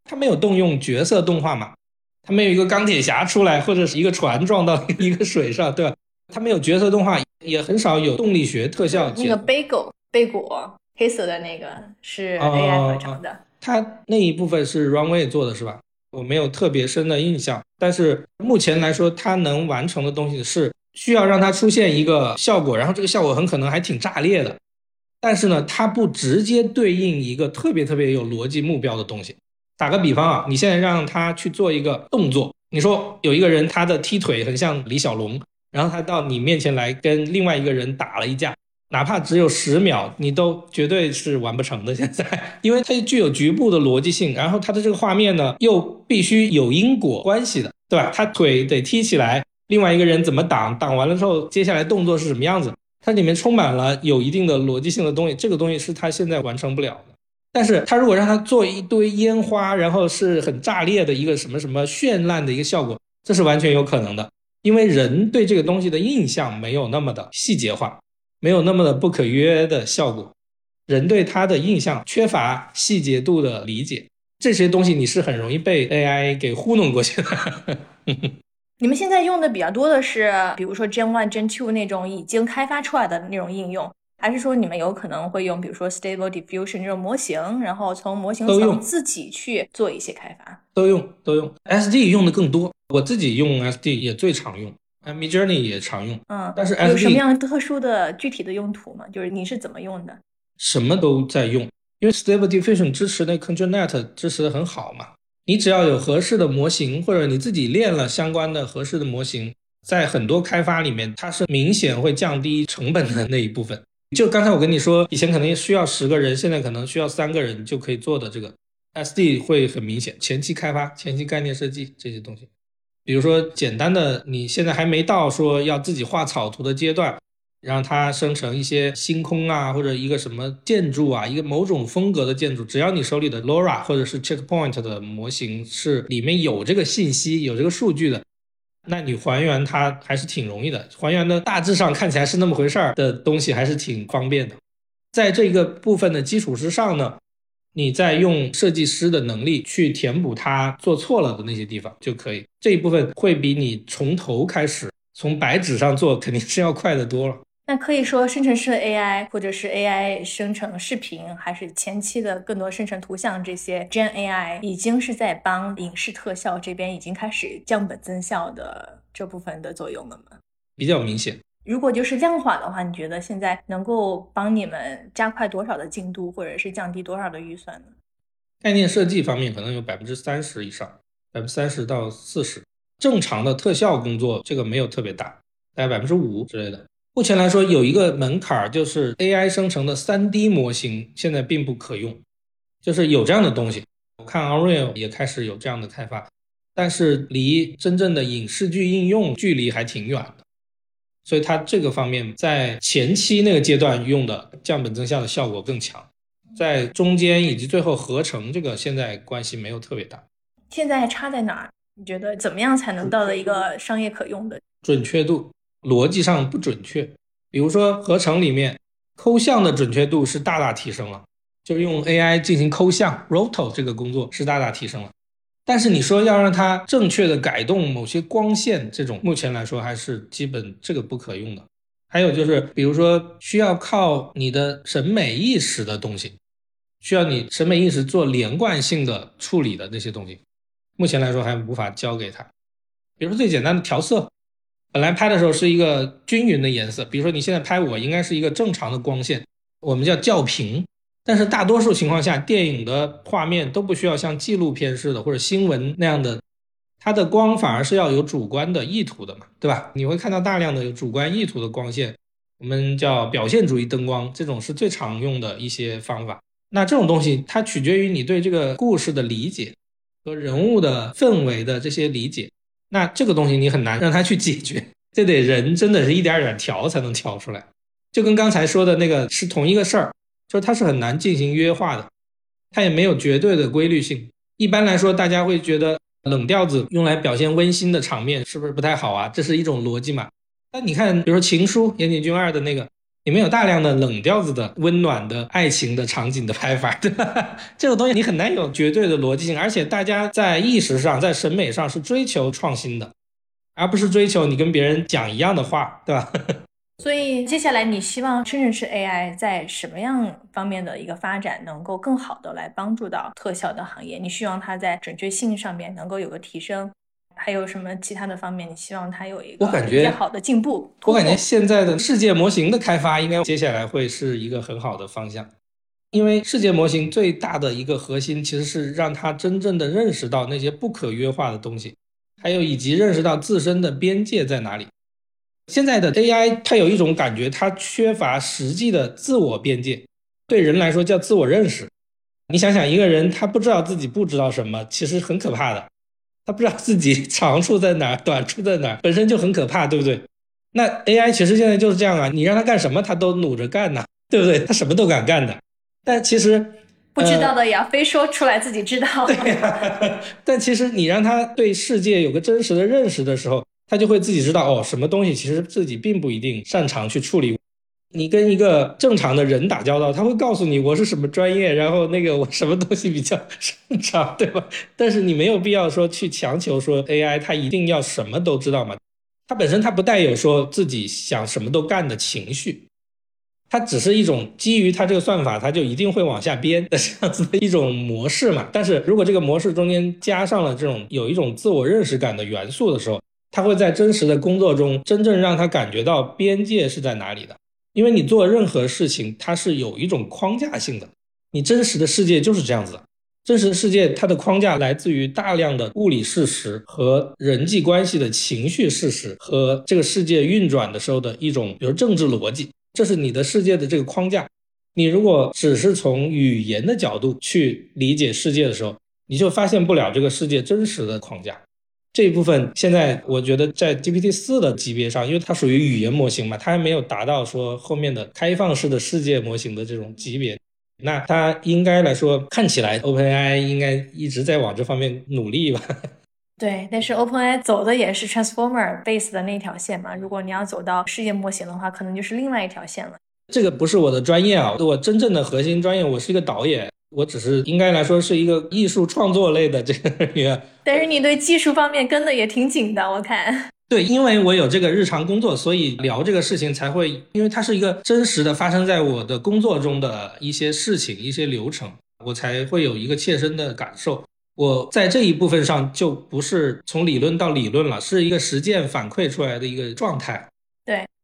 他没有动用角色动画嘛，他没有一个钢铁侠出来或者是一个船撞到一个水上，对吧？他没有角色动画，也很少有动力学特效。那个贝果贝果黑色的那个是 AI 合成的，他那一部分是 Runway 做的是吧？我没有特别深的印象，但是目前来说，它能完成的东西是需要让它出现一个效果，然后这个效果很可能还挺炸裂的。但是呢，它不直接对应一个特别特别有逻辑目标的东西。打个比方啊，你现在让他去做一个动作，你说有一个人他的踢腿很像李小龙，然后他到你面前来跟另外一个人打了一架。哪怕只有十秒，你都绝对是完不成的。现在，因为它具有局部的逻辑性，然后它的这个画面呢，又必须有因果关系的，对吧？他腿得踢起来，另外一个人怎么挡？挡完了之后，接下来动作是什么样子？它里面充满了有一定的逻辑性的东西，这个东西是他现在完成不了的。但是他如果让他做一堆烟花，然后是很炸裂的一个什么什么绚烂的一个效果，这是完全有可能的，因为人对这个东西的印象没有那么的细节化。没有那么的不可约的效果，人对他的印象缺乏细节度的理解，这些东西你是很容易被 AI 给糊弄过去的。你们现在用的比较多的是，比如说 Gen One、Gen Two 那种已经开发出来的那种应用，还是说你们有可能会用，比如说 Stable Diffusion 这种模型，然后从模型层自己去做一些开发？都用，都用。SD 用的更多，我自己用 SD 也最常用。Mid Journey 也常用，嗯，但是有什么样特殊的具体的用途吗？就是你是怎么用的？什么都在用，因为 Stable Diffusion 支持那 ControlNet 支持的很好嘛。你只要有合适的模型，或者你自己练了相关的合适的模型，在很多开发里面，它是明显会降低成本的那一部分。就刚才我跟你说，以前可能需要十个人，现在可能需要三个人就可以做的这个 SD 会很明显，前期开发、前期概念设计这些东西。比如说，简单的，你现在还没到说要自己画草图的阶段，让它生成一些星空啊，或者一个什么建筑啊，一个某种风格的建筑，只要你手里的 LoRa 或者是 Checkpoint 的模型是里面有这个信息、有这个数据的，那你还原它还是挺容易的。还原的大致上看起来是那么回事儿的东西，还是挺方便的。在这个部分的基础之上呢。你再用设计师的能力去填补他做错了的那些地方就可以，这一部分会比你从头开始从白纸上做肯定是要快得多了。那可以说生成式的 AI 或者是 AI 生成视频，还是前期的更多生成图像这些 Gen AI 已经是在帮影视特效这边已经开始降本增效的这部分的作用了吗？比较明显。如果就是量化的话，你觉得现在能够帮你们加快多少的进度，或者是降低多少的预算呢？概念设计方面可能有百分之三十以上，百分之三十到四十。正常的特效工作这个没有特别大，大概百分之五之类的。目前来说有一个门槛，就是 AI 生成的 3D 模型现在并不可用，就是有这样的东西。我看 Unreal 也开始有这样的开发，但是离真正的影视剧应用距离还挺远的。所以它这个方面在前期那个阶段用的降本增效的效果更强，在中间以及最后合成这个现在关系没有特别大。现在差在哪儿？你觉得怎么样才能到了一个商业可用的准确度？逻辑上不准确。比如说合成里面抠像的准确度是大大提升了，就是用 AI 进行抠像 Roto 这个工作是大大提升了。但是你说要让它正确的改动某些光线，这种目前来说还是基本这个不可用的。还有就是，比如说需要靠你的审美意识的东西，需要你审美意识做连贯性的处理的那些东西，目前来说还无法交给他。比如说最简单的调色，本来拍的时候是一个均匀的颜色，比如说你现在拍我应该是一个正常的光线，我们叫校平。但是大多数情况下，电影的画面都不需要像纪录片似的或者新闻那样的，它的光反而是要有主观的意图的嘛，对吧？你会看到大量的有主观意图的光线，我们叫表现主义灯光，这种是最常用的一些方法。那这种东西它取决于你对这个故事的理解和人物的氛围的这些理解，那这个东西你很难让他去解决，这得人真的是一点点调才能调出来，就跟刚才说的那个是同一个事儿。就是它是很难进行约化的，它也没有绝对的规律性。一般来说，大家会觉得冷调子用来表现温馨的场面，是不是不太好啊？这是一种逻辑嘛？那你看，比如说《情书》岩井俊二的那个，里面有大量的冷调子的温暖的爱情的场景的拍法，对吧？这种东西你很难有绝对的逻辑性，而且大家在意识上、在审美上是追求创新的，而不是追求你跟别人讲一样的话，对吧？所以接下来你希望生成式 AI 在什么样方面的一个发展，能够更好的来帮助到特效的行业？你希望它在准确性上面能够有个提升，还有什么其他的方面？你希望它有一个我感觉好的进步？我感觉现在的世界模型的开发，应该接下来会是一个很好的方向，因为世界模型最大的一个核心，其实是让它真正的认识到那些不可约化的东西，还有以及认识到自身的边界在哪里。现在的 AI 它有一种感觉，它缺乏实际的自我边界，对人来说叫自我认识。你想想，一个人他不知道自己不知道什么，其实很可怕的。他不知道自己长处在哪儿，短处在哪儿，本身就很可怕，对不对？那 AI 其实现在就是这样啊，你让他干什么，他都努着干呐，对不对？他什么都敢干的。但其实不知道的也要非说出来自己知道。对呀，但其实你让他对世界有个真实的认识的时候，他就会自己知道哦，什么东西其实自己并不一定擅长去处理。你跟一个正常的人打交道，他会告诉你我是什么专业，然后那个我什么东西比较擅长，对吧？但是你没有必要说去强求说 AI 它一定要什么都知道嘛，它本身它不带有说自己想什么都干的情绪，它只是一种基于它这个算法，它就一定会往下编的这样子的一种模式嘛。但是如果这个模式中间加上了这种有一种自我认识感的元素的时候，它会在真实的工作中真正让他感觉到边界是在哪里的。因为你做任何事情，它是有一种框架性的。你真实的世界就是这样子的。真实的世界，它的框架来自于大量的物理事实和人际关系的情绪事实和这个世界运转的时候的一种，比如政治逻辑，这是你的世界的这个框架。你如果只是从语言的角度去理解世界的时候，你就发现不了这个世界真实的框架。这一部分现在我觉得在 GPT 四的级别上，因为它属于语言模型嘛，它还没有达到说后面的开放式的世界模型的这种级别。那它应该来说，看起来 OpenAI 应该一直在往这方面努力吧？对，但是 OpenAI 走的也是 Transformer base 的那条线嘛。如果你要走到世界模型的话，可能就是另外一条线了。这个不是我的专业啊，我真正的核心专业，我是一个导演。我只是应该来说是一个艺术创作类的这个人员，但是你对技术方面跟的也挺紧的，我看。对，因为我有这个日常工作，所以聊这个事情才会，因为它是一个真实的发生在我的工作中的一些事情、一些流程，我才会有一个切身的感受。我在这一部分上就不是从理论到理论了，是一个实践反馈出来的一个状态。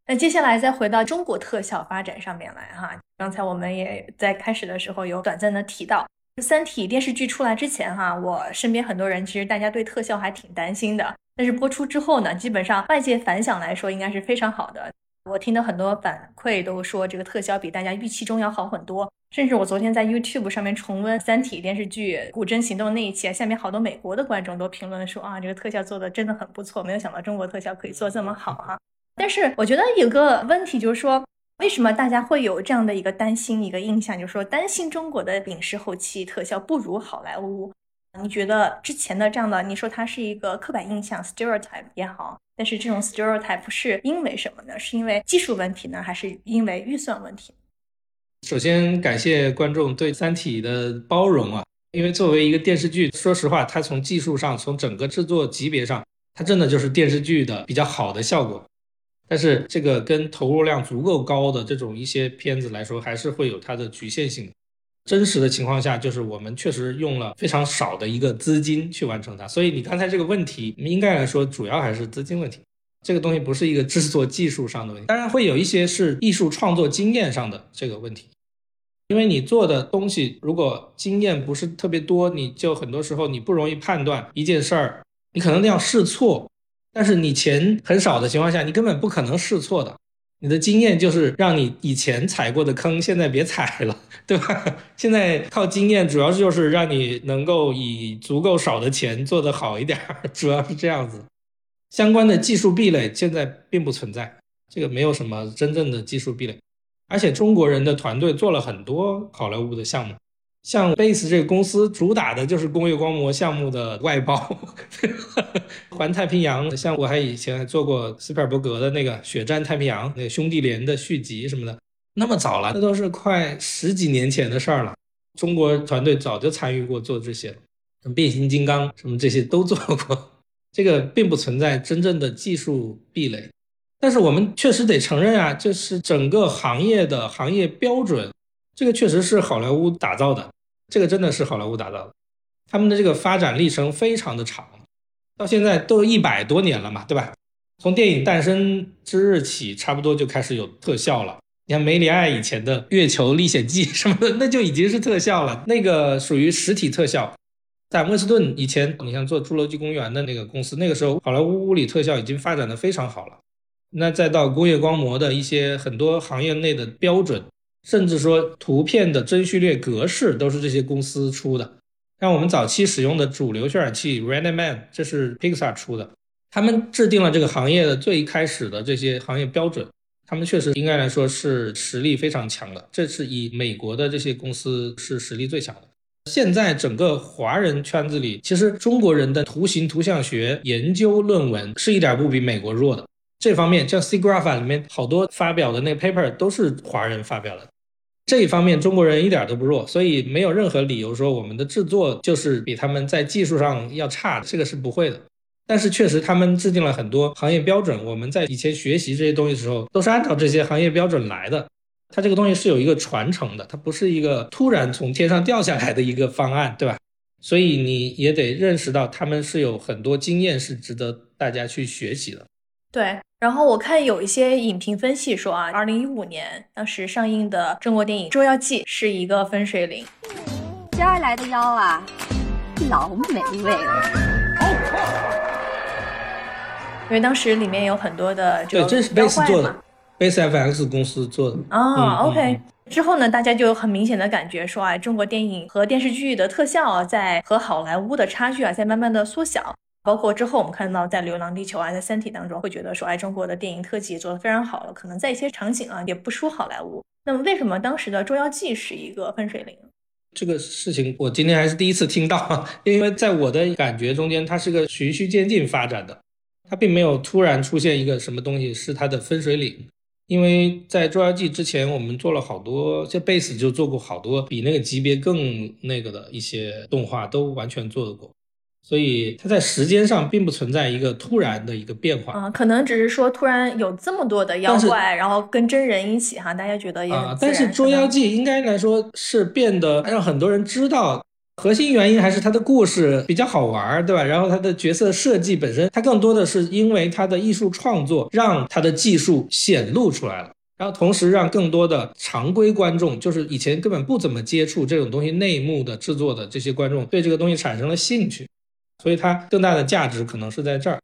那接下来再回到中国特效发展上面来哈，刚才我们也在开始的时候有短暂的提到，《三体》电视剧出来之前哈，我身边很多人其实大家对特效还挺担心的，但是播出之后呢，基本上外界反响来说应该是非常好的。我听到很多反馈都说这个特效比大家预期中要好很多，甚至我昨天在 YouTube 上面重温《三体》电视剧《古筝行动》那一期，下面好多美国的观众都评论说啊，这个特效做的真的很不错，没有想到中国特效可以做这么好哈。但是我觉得有个问题就是说，为什么大家会有这样的一个担心、一个印象，就是说担心中国的影视后期特效不如好莱坞？你觉得之前的这样的，你说它是一个刻板印象 （stereotype） 也好，但是这种 stereotype 是因为什么呢？是因为技术问题呢，还是因为预算问题？首先感谢观众对《三体》的包容啊，因为作为一个电视剧，说实话，它从技术上、从整个制作级别上，它真的就是电视剧的比较好的效果。但是这个跟投入量足够高的这种一些片子来说，还是会有它的局限性。真实的情况下，就是我们确实用了非常少的一个资金去完成它。所以你刚才这个问题，应该来说主要还是资金问题。这个东西不是一个制作技术上的问题，当然会有一些是艺术创作经验上的这个问题。因为你做的东西如果经验不是特别多，你就很多时候你不容易判断一件事儿，你可能要试错。但是你钱很少的情况下，你根本不可能试错的。你的经验就是让你以前踩过的坑，现在别踩了，对吧？现在靠经验，主要就是让你能够以足够少的钱做得好一点，主要是这样子。相关的技术壁垒现在并不存在，这个没有什么真正的技术壁垒。而且中国人的团队做了很多好莱坞的项目，像 Base 这个公司主打的就是工业光膜项目的外包，环太平洋。像我还以前还做过斯皮尔伯格的那个《血战太平洋》那个兄弟连的续集什么的，那么早了，那都是快十几年前的事儿了。中国团队早就参与过做这些，什么变形金刚什么这些都做过，这个并不存在真正的技术壁垒。但是我们确实得承认啊，就是整个行业的行业标准，这个确实是好莱坞打造的，这个真的是好莱坞打造的，他们的这个发展历程非常的长，到现在都一百多年了嘛，对吧？从电影诞生之日起，差不多就开始有特效了。你看梅里爱以前的《月球历险记》什么的，那就已经是特效了，那个属于实体特效。在温斯顿以前，你像做《侏罗纪公园》的那个公司，那个时候好莱坞物理特效已经发展的非常好了。那再到工业光魔的一些很多行业内的标准，甚至说图片的帧序列格式都是这些公司出的。像我们早期使用的主流渲染器 Render Man，这是 Pixar 出的，他们制定了这个行业的最开始的这些行业标准。他们确实应该来说是实力非常强的，这是以美国的这些公司是实力最强的。现在整个华人圈子里，其实中国人的图形图像学研究论文是一点不比美国弱的。这方面，像 C Graph 里面好多发表的那个 paper 都是华人发表的，这一方面中国人一点都不弱，所以没有任何理由说我们的制作就是比他们在技术上要差，这个是不会的。但是确实，他们制定了很多行业标准。我们在以前学习这些东西的时候，都是按照这些行业标准来的。它这个东西是有一个传承的，它不是一个突然从天上掉下来的一个方案，对吧？所以你也得认识到，他们是有很多经验是值得大家去学习的。对。然后我看有一些影评分析说啊，二零一五年当时上映的中国电影《捉妖记》是一个分水岭。今儿来的妖啊，老美味了。因为当时里面有很多的对，这是 Base 做的，Base FX 公司做的。哦，OK。之后呢，大家就有很明显的感觉说，啊，中国电影和电视剧的特效啊在和好莱坞的差距啊，在慢慢的缩小。包括之后我们看到在《流浪地球》啊，在《三体》当中，会觉得说，哎，中国的电影特技做得非常好了，可能在一些场景啊，也不输好莱坞。那么，为什么当时的《捉妖记》是一个分水岭？这个事情我今天还是第一次听到，因为在我的感觉中间，它是个循序渐进发展的。它并没有突然出现一个什么东西是它的分水岭，因为在《捉妖记》之前，我们做了好多，这 base 就做过好多比那个级别更那个的一些动画，都完全做得过，所以它在时间上并不存在一个突然的一个变化啊，可能只是说突然有这么多的妖怪，然后跟真人一起哈，大家觉得也啊，但是《捉妖记》应该来说是变得让很多人知道。核心原因还是它的故事比较好玩，对吧？然后它的角色设计本身，它更多的是因为它的艺术创作让它的技术显露出来了，然后同时让更多的常规观众，就是以前根本不怎么接触这种东西内幕的制作的这些观众，对这个东西产生了兴趣，所以它更大的价值可能是在这儿，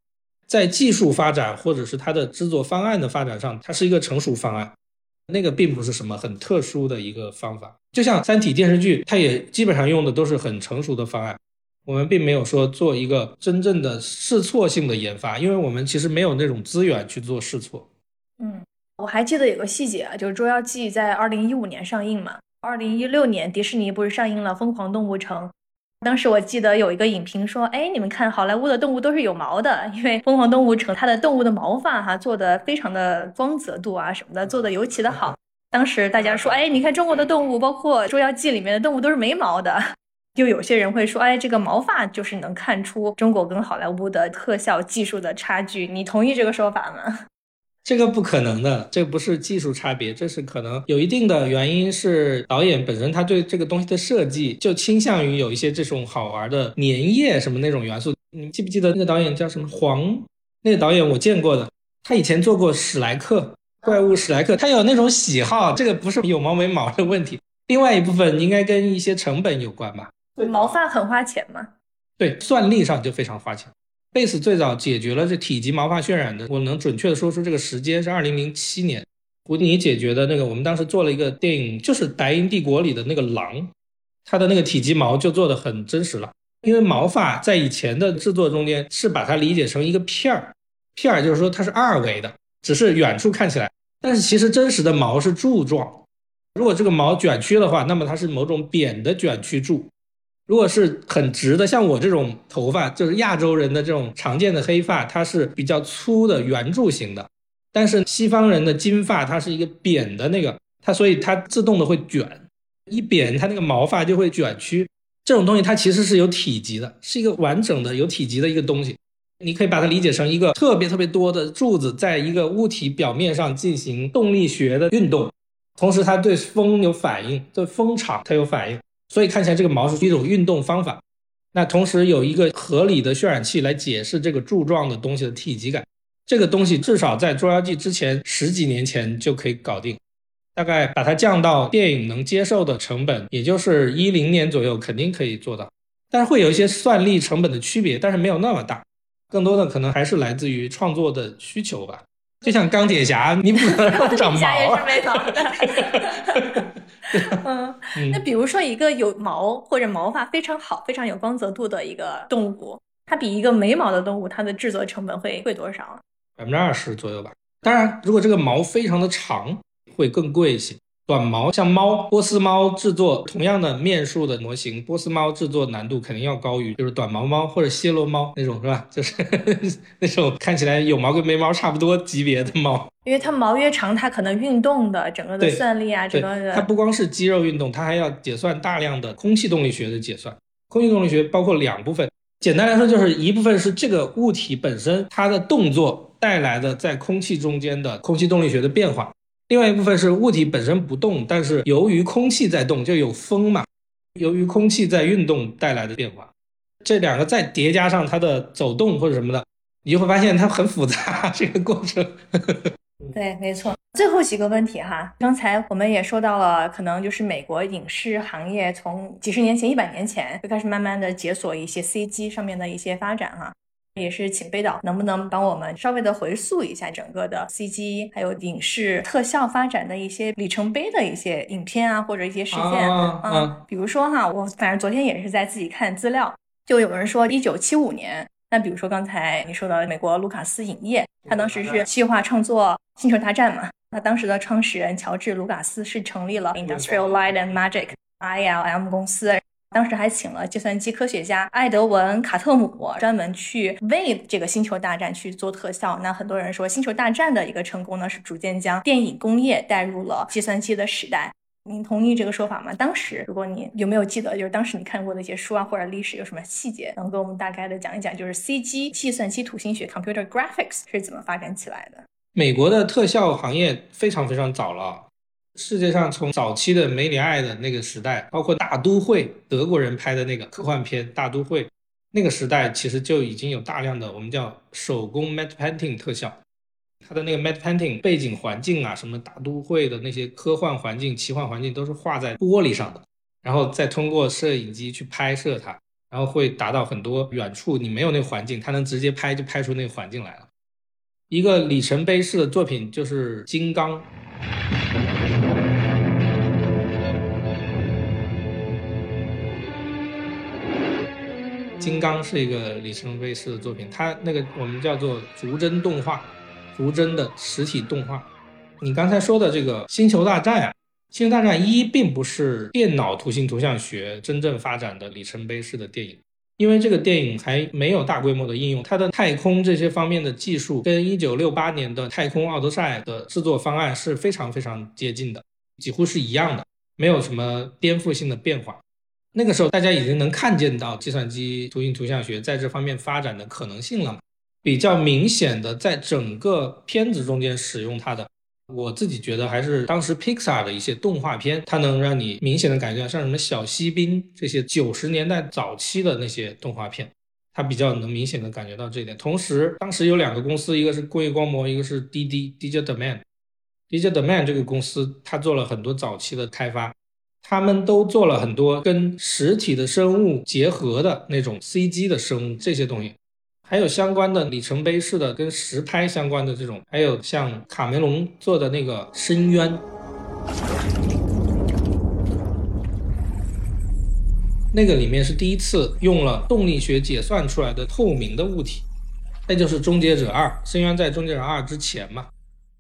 在技术发展或者是它的制作方案的发展上，它是一个成熟方案。那个并不是什么很特殊的一个方法，就像《三体》电视剧，它也基本上用的都是很成熟的方案。我们并没有说做一个真正的试错性的研发，因为我们其实没有那种资源去做试错。嗯，我还记得有个细节啊，就是《捉妖记》在二零一五年上映嘛，二零一六年迪士尼不是上映了《疯狂动物城》。当时我记得有一个影评说，哎，你们看好莱坞的动物都是有毛的，因为《疯狂动物城》它的动物的毛发哈做的非常的光泽度啊什么的做的尤其的好。当时大家说，哎，你看中国的动物，包括《捉妖记》里面的动物都是没毛的。就有些人会说，哎，这个毛发就是能看出中国跟好莱坞的特效技术的差距。你同意这个说法吗？这个不可能的，这不是技术差别，这是可能有一定的原因，是导演本身他对这个东西的设计就倾向于有一些这种好玩的粘液什么那种元素。你记不记得那个导演叫什么黄？那个导演我见过的，他以前做过史莱克怪物史莱克，他有那种喜好，这个不是有毛没毛的问题。另外一部分应该跟一些成本有关吧？对毛发很花钱吗？对，算力上就非常花钱。Base 最早解决了这体积毛发渲染的，我能准确的说出这个时间是二零零七年，胡迪尼解决的那个，我们当时做了一个电影，就是《白银帝国》里的那个狼，它的那个体积毛就做的很真实了。因为毛发在以前的制作中间是把它理解成一个片儿，片儿就是说它是二维的，只是远处看起来，但是其实真实的毛是柱状，如果这个毛卷曲的话，那么它是某种扁的卷曲柱；如果是很直的，像我这种头发，就是亚洲人的这种常见的黑发，它是比较粗的圆柱形的。但是西方人的金发，它是一个扁的那个，它所以它自动的会卷，一扁它那个毛发就会卷曲。这种东西它其实是有体积的，是一个完整的有体积的一个东西。你可以把它理解成一个特别特别多的柱子，在一个物体表面上进行动力学的运动。同时，它对风有反应，对风场它有反应，所以看起来这个毛是一种运动方法。那同时有一个合理的渲染器来解释这个柱状的东西的体积感。这个东西至少在《捉妖记》之前十几年前就可以搞定，大概把它降到电影能接受的成本，也就是一零年左右，肯定可以做到。但是会有一些算力成本的区别，但是没有那么大，更多的可能还是来自于创作的需求吧。就像钢铁侠，你不能让它长毛啊。也是没毛的。嗯，那比如说一个有毛或者毛发非常好、非常有光泽度的一个动物，它比一个没毛的动物，它的制作成本会贵多少？百分之二十左右吧。当然，如果这个毛非常的长，会更贵一些。短毛像猫，波斯猫制作同样的面数的模型，波斯猫制作难度肯定要高于就是短毛猫或者暹罗猫那种，是吧？就是 那种看起来有毛跟没毛差不多级别的猫。因为它毛越长，它可能运动的整个的算力啊，整个的它不光是肌肉运动，它还要解算大量的空气动力学的解算。空气动力学包括两部分，简单来说就是一部分是这个物体本身它的动作带来的在空气中间的空气动力学的变化。另外一部分是物体本身不动，但是由于空气在动，就有风嘛。由于空气在运动带来的变化，这两个再叠加上它的走动或者什么的，你就会发现它很复杂这个过程。对，没错。最后几个问题哈，刚才我们也说到了，可能就是美国影视行业从几十年前、一百年前就开始慢慢的解锁一些 CG 上面的一些发展哈。也是请北岛能不能帮我们稍微的回溯一下整个的 CG 还有影视特效发展的一些里程碑的一些影片啊，或者一些事件啊，比如说哈，我反正昨天也是在自己看资料，就有人说一九七五年，那比如说刚才你说的美国卢卡斯影业，他当时是计划创作《星球大战》嘛，那当时的创始人乔治卢卡斯是成立了 Industrial Light and Magic ILM 公司。当时还请了计算机科学家艾德文·卡特姆，专门去为这个《星球大战》去做特效。那很多人说，《星球大战》的一个成功呢，是逐渐将电影工业带入了计算机的时代。您同意这个说法吗？当时，如果你有没有记得，就是当时你看过的一些书啊，或者历史有什么细节，能给我们大概的讲一讲，就是 CG 计算机图形学 （Computer Graphics） 是怎么发展起来的？美国的特效行业非常非常早了。世界上从早期的梅里爱的那个时代，包括《大都会》，德国人拍的那个科幻片《大都会》，那个时代其实就已经有大量的我们叫手工 matte painting 特效。它的那个 matte painting 背景环境啊，什么大都会的那些科幻环境、奇幻环境，都是画在玻璃上的，然后再通过摄影机去拍摄它，然后会达到很多远处你没有那个环境，它能直接拍就拍出那个环境来了。一个里程碑式的作品就是《金刚》。金刚是一个里程碑式的作品，它那个我们叫做逐帧动画，逐帧的实体动画。你刚才说的这个《星球大战》啊，《星球大战一》并不是电脑图形图像学真正发展的里程碑式的电影，因为这个电影还没有大规模的应用，它的太空这些方面的技术跟1968年的《太空奥德赛》的制作方案是非常非常接近的，几乎是一样的，没有什么颠覆性的变化。那个时候，大家已经能看见到计算机图形图像学在这方面发展的可能性了。比较明显的，在整个片子中间使用它的，我自己觉得还是当时 Pixar 的一些动画片，它能让你明显的感觉到，像什么小锡兵这些九十年代早期的那些动画片，它比较能明显的感觉到这一点。同时，当时有两个公司，一个是工业光魔，一个是滴滴 Digital Man。Digital Man 这个公司，它做了很多早期的开发。他们都做了很多跟实体的生物结合的那种 CG 的生物这些东西，还有相关的里程碑式的跟实拍相关的这种，还有像卡梅隆做的那个《深渊》，那个里面是第一次用了动力学解算出来的透明的物体，那就是《终结者二》。《深渊》在《终结者二》之前嘛，《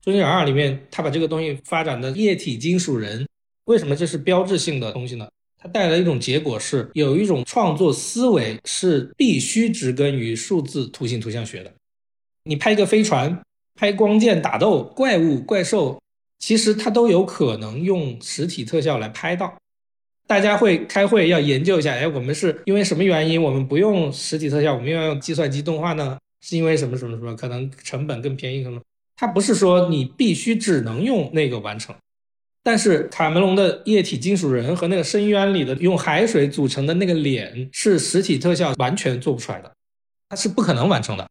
终结者二》里面他把这个东西发展的液体金属人。为什么这是标志性的东西呢？它带来一种结果是，有一种创作思维是必须植根于数字图形图像学的。你拍一个飞船，拍光剑打斗、怪物、怪兽，其实它都有可能用实体特效来拍到。大家会开会要研究一下，哎，我们是因为什么原因我们不用实体特效，我们要用计算机动画呢？是因为什么什么什么？可能成本更便宜，可能它不是说你必须只能用那个完成。但是卡梅隆的液体金属人和那个深渊里的用海水组成的那个脸是实体特效完全做不出来的，它是不可能完成的，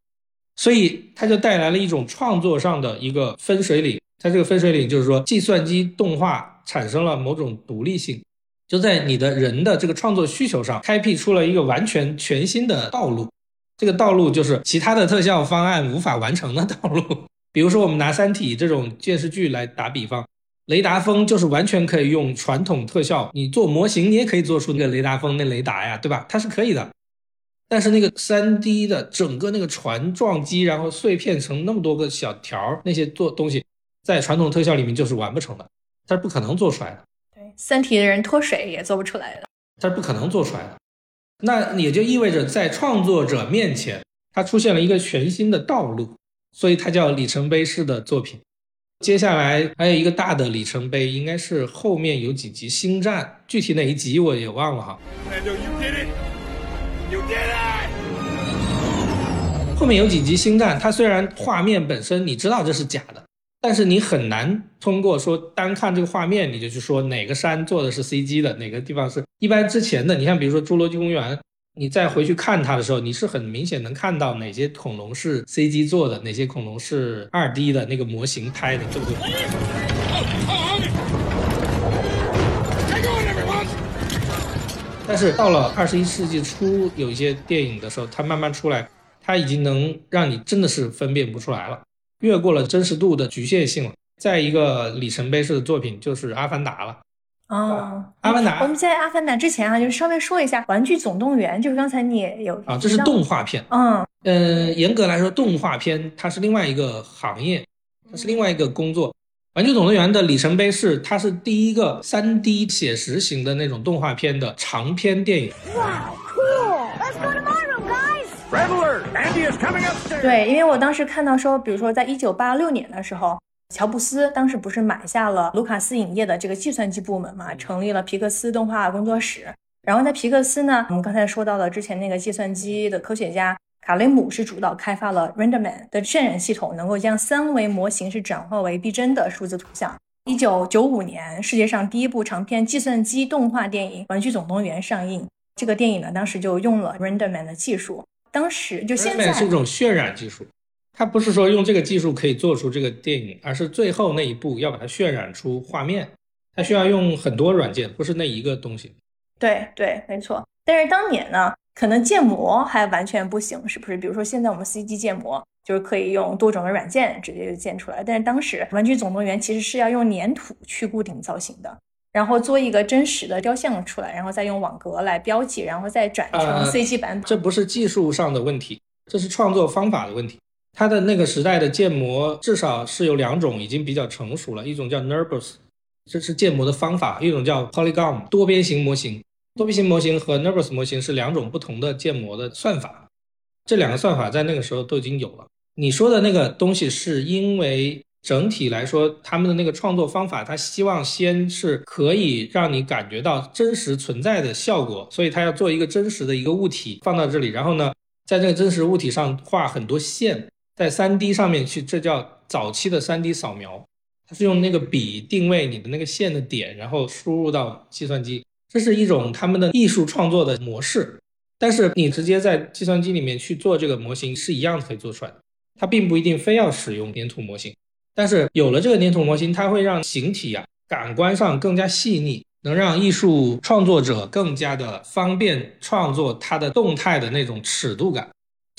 所以它就带来了一种创作上的一个分水岭。它这个分水岭就是说，计算机动画产生了某种独立性，就在你的人的这个创作需求上开辟出了一个完全全新的道路。这个道路就是其他的特效方案无法完成的道路。比如说，我们拿《三体》这种电视剧来打比方。雷达风就是完全可以用传统特效，你做模型你也可以做出那个雷达风那雷达呀，对吧？它是可以的。但是那个三 D 的整个那个船撞击，然后碎片成那么多个小条，那些做东西在传统特效里面就是完不成的，它是不可能做出来的。对，三体的人脱水也做不出来的，它是不可能做出来的。那也就意味着在创作者面前，它出现了一个全新的道路，所以它叫里程碑式的作品。接下来还有一个大的里程碑，应该是后面有几集《星战》，具体哪一集我也忘了哈。后面有几集《星战》，它虽然画面本身你知道这是假的，但是你很难通过说单看这个画面你就去说哪个山做的是 CG 的，哪个地方是一般之前的。你像比如说《侏罗纪公园》。你再回去看它的时候，你是很明显能看到哪些恐龙是 CG 做的，哪些恐龙是二 D 的那个模型拍的，对不对？但是到了二十一世纪初，有一些电影的时候，它慢慢出来，它已经能让你真的是分辨不出来了，越过了真实度的局限性了。再一个里程碑式的作品就是《阿凡达》了。哦，阿凡达。我们在阿凡达之前啊，就稍微说一下《玩具总动员》，就是刚才你也有啊，这是动画片。嗯呃，严格来说，动画片它是另外一个行业，它是另外一个工作。《玩具总动员》的里程碑是，它是第一个三 D 写实型的那种动画片的长篇电影。哇，Cool！Let's go to Marvel, guys. Traveler, Andy is coming upstairs. 对，因为我当时看到说，比如说在一九八六年的时候。乔布斯当时不是买下了卢卡斯影业的这个计算机部门嘛，成立了皮克斯动画工作室。然后在皮克斯呢，我们刚才说到的之前那个计算机的科学家卡雷姆是主导开发了 RenderMan 的渲染系统，能够将三维模型是转化为逼真的数字图像。一九九五年，世界上第一部长篇计算机动画电影《玩具总动员》上映。这个电影呢，当时就用了 RenderMan 的技术。当时就现在是一种渲染技术。它不是说用这个技术可以做出这个电影，而是最后那一步要把它渲染出画面，它需要用很多软件，不是那一个东西。对对，没错。但是当年呢，可能建模还完全不行，是不是？比如说现在我们 CG 建模就是可以用多种的软件直接就建出来，但是当时《玩具总动员》其实是要用粘土去固定造型的，然后做一个真实的雕像出来，然后再用网格来标记，然后再转成 CG 版本。这不是技术上的问题，这是创作方法的问题。它的那个时代的建模至少是有两种，已经比较成熟了。一种叫 Nerbus，这是建模的方法；一种叫 Polygon，多边形模型。多边形模型和 Nerbus 模型是两种不同的建模的算法。这两个算法在那个时候都已经有了。你说的那个东西是因为整体来说，他们的那个创作方法，他希望先是可以让你感觉到真实存在的效果，所以他要做一个真实的一个物体放到这里，然后呢，在这个真实物体上画很多线。在三 D 上面去，这叫早期的三 D 扫描，它是用那个笔定位你的那个线的点，然后输入到计算机，这是一种他们的艺术创作的模式。但是你直接在计算机里面去做这个模型是一样可以做出来的，它并不一定非要使用粘土模型。但是有了这个粘土模型，它会让形体啊感官上更加细腻，能让艺术创作者更加的方便创作它的动态的那种尺度感。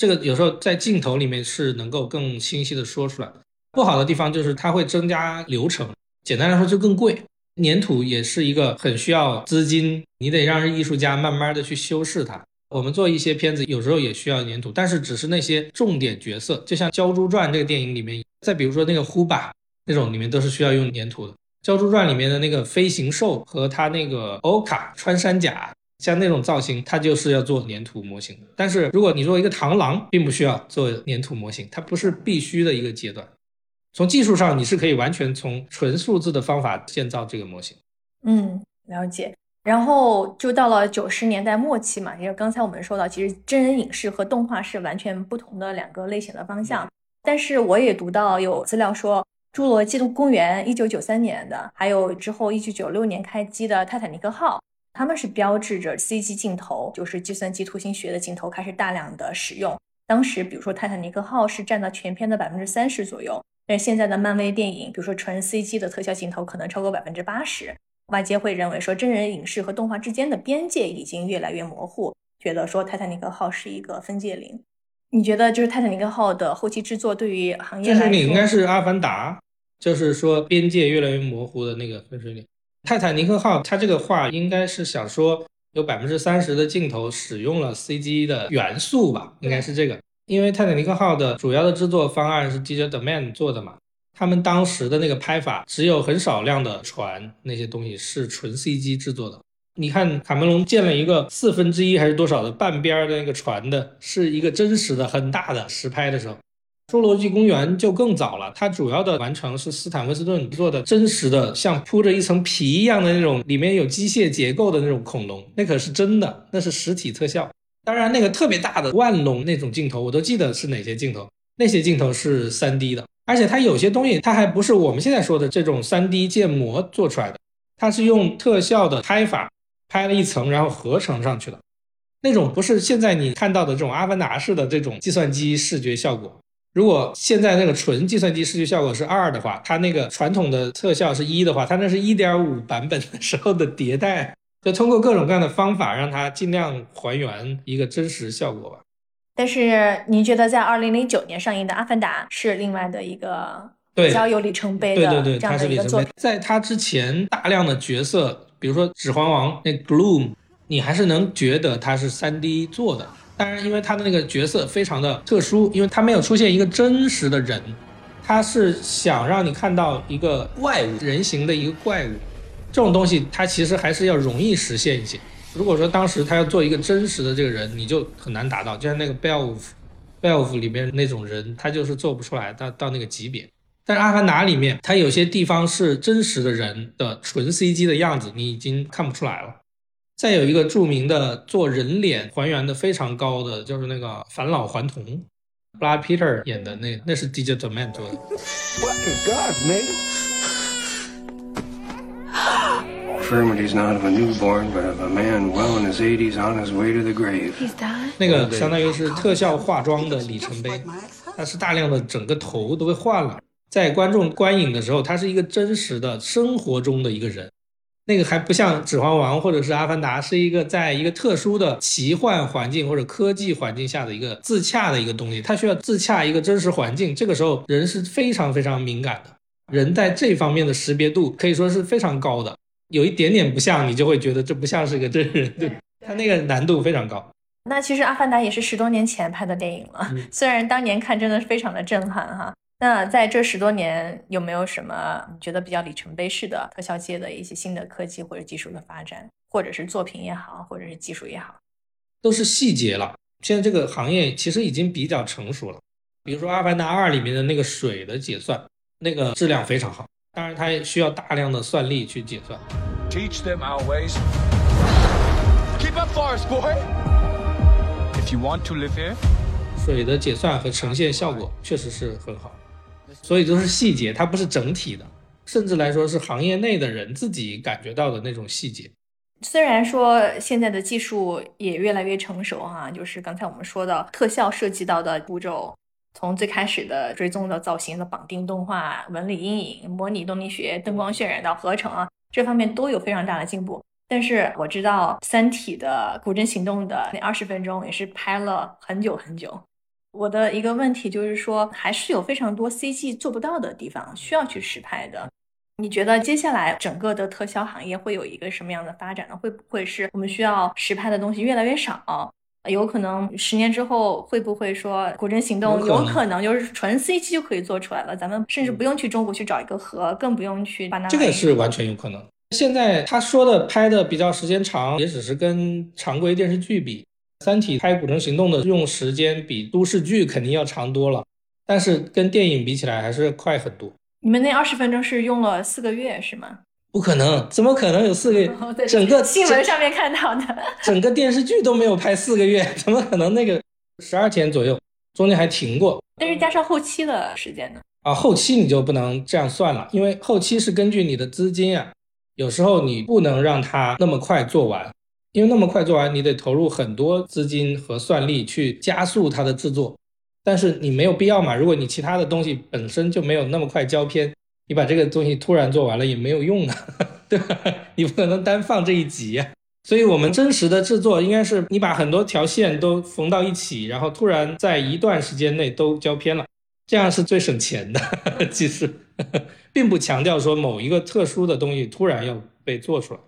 这个有时候在镜头里面是能够更清晰的说出来。不好的地方就是它会增加流程，简单来说就更贵。粘土也是一个很需要资金，你得让艺术家慢慢的去修饰它。我们做一些片子有时候也需要粘土，但是只是那些重点角色，就像《鲛珠传》这个电影里面，再比如说那个呼巴那种里面都是需要用粘土的。《蛟珠传》里面的那个飞行兽和它那个欧卡穿山甲，像那种造型，它就是要做粘土模型的。但是如果你做一个螳螂，并不需要做粘土模型，它不是必须的一个阶段。从技术上，你是可以完全从纯数字的方法建造这个模型。嗯，了解。然后就到了九十年代末期嘛，因为刚才我们说到，其实真人影视和动画是完全不同的两个类型的方向。但是我也读到有资料说。《侏罗纪公园》一九九三年的，还有之后一九九六年开机的泰坦尼克号，他们是标志着 CG 镜头，就是计算机图形学的镜头开始大量的使用。当时，比如说泰坦尼克号是占到全片的百分之三十左右，但是现在的漫威电影，比如说纯 CG 的特效镜头可能超过百分之八十。外界会认为说，真人影视和动画之间的边界已经越来越模糊，觉得说泰坦尼克号是一个分界岭。你觉得就是泰坦尼克号的后期制作对于行业来说，你应该是阿凡达。就是说，边界越来越模糊的那个分水岭。泰坦尼克号，它这个话应该是想说，有百分之三十的镜头使用了 CG 的元素吧，应该是这个。因为泰坦尼克号的主要的制作方案是 Digital Domain 做的嘛，他们当时的那个拍法，只有很少量的船那些东西是纯 CG 制作的。你看卡梅隆建了一个四分之一还是多少的半边的那个船的，是一个真实的很大的实拍的时候。侏罗纪公园就更早了，它主要的完成是斯坦威斯顿做的真实的，像铺着一层皮一样的那种，里面有机械结构的那种恐龙，那可是真的，那是实体特效。当然，那个特别大的万龙那种镜头，我都记得是哪些镜头，那些镜头是 3D 的，而且它有些东西，它还不是我们现在说的这种 3D 建模做出来的，它是用特效的拍法拍了一层，然后合成上去的，那种不是现在你看到的这种阿凡达式的这种计算机视觉效果。如果现在那个纯计算机视觉效果是二的话，它那个传统的特效是一的话，它那是一点五版本的时候的迭代，就通过各种各样的方法让它尽量还原一个真实效果吧。但是您觉得在二零零九年上映的《阿凡达》是另外的一个比较有里程碑的这样的一个作品？在它之前，大量的角色，比如说《指环王》那 Gloom，你还是能觉得它是三 D 做的。当然，因为他的那个角色非常的特殊，因为他没有出现一个真实的人，他是想让你看到一个怪物，人形的一个怪物，这种东西它其实还是要容易实现一些。如果说当时他要做一个真实的这个人，你就很难达到，就像那个 Belf，Belf 里面那种人，他就是做不出来到到那个级别。但是阿凡达里面，它有些地方是真实的人的纯 CG 的样子，你已经看不出来了。再有一个著名的做人脸还原的非常高的，就是那个返老还童，布拉 Peter 演的那那是 Digital Man 做的。What in God's name? Infirmity's not of a newborn, but of a man well in his eighties on his way to the grave. He's done. 那个相当于是特效化妆的里程碑，它是大量的整个头都被换了，在观众观影的时候，他是一个真实的生活中的一个人。那个还不像《指环王》或者是《阿凡达》，是一个在一个特殊的奇幻环境或者科技环境下的一个自洽的一个东西，它需要自洽一个真实环境。这个时候人是非常非常敏感的，人在这方面的识别度可以说是非常高的。有一点点不像，你就会觉得这不像是个真人，对，它那个难度非常高。那其实《阿凡达》也是十多年前拍的电影了，虽然当年看真的非常的震撼哈。那在这十多年，有没有什么你觉得比较里程碑式的特效界的一些新的科技或者技术的发展，或者是作品也好，或者是技术也好，都是细节了。现在这个行业其实已经比较成熟了。比如说《阿凡达二》里面的那个水的解算，那个质量非常好，当然它也需要大量的算力去解算。Teach them our ways. Keep up, Forest Boy. If you want to live here. 水的解算和呈现效果确实是很好。所以都是细节，它不是整体的，甚至来说是行业内的人自己感觉到的那种细节。虽然说现在的技术也越来越成熟哈，就是刚才我们说的特效涉及到的步骤，从最开始的追踪的造型的绑定动画、纹理阴影、模拟动力学、灯光渲染到合成啊，这方面都有非常大的进步。但是我知道《三体》的古筝行动的那二十分钟也是拍了很久很久。我的一个问题就是说，还是有非常多 CG 做不到的地方，需要去实拍的。你觉得接下来整个的特效行业会有一个什么样的发展呢？会不会是我们需要实拍的东西越来越少，有可能十年之后会不会说《古镇行动》有可能就是纯 CG 就可以做出来了？咱们甚至不用去中国去找一个核，更不用去把那这个是完全有可能。现在他说的拍的比较时间长，也只是跟常规电视剧比，《三体》拍《古城行动》的用时间比都市剧肯定要长多了，但是跟电影比起来还是快很多。你们那二十分钟是用了四个月是吗？不可能，怎么可能有四个月？整个新闻上面看到的，整个电视剧都没有拍四个月，怎么可能？那个十二天左右，中间还停过。但是加上后期的时间呢？啊，后期你就不能这样算了，因为后期是根据你的资金啊，有时候你不能让它那么快做完，因为那么快做完，你得投入很多资金和算力去加速它的制作，但是你没有必要嘛。如果你其他的东西本身就没有那么快交片。你把这个东西突然做完了 也没有用啊，对吧？你不可能单放这一集呀。所以，我们真实的制作应该是你把很多条线都缝到一起，然后突然在一段时间内都交片了，这样是最省钱的。其实，并不强调说某一个特殊的东西突然要被做出来。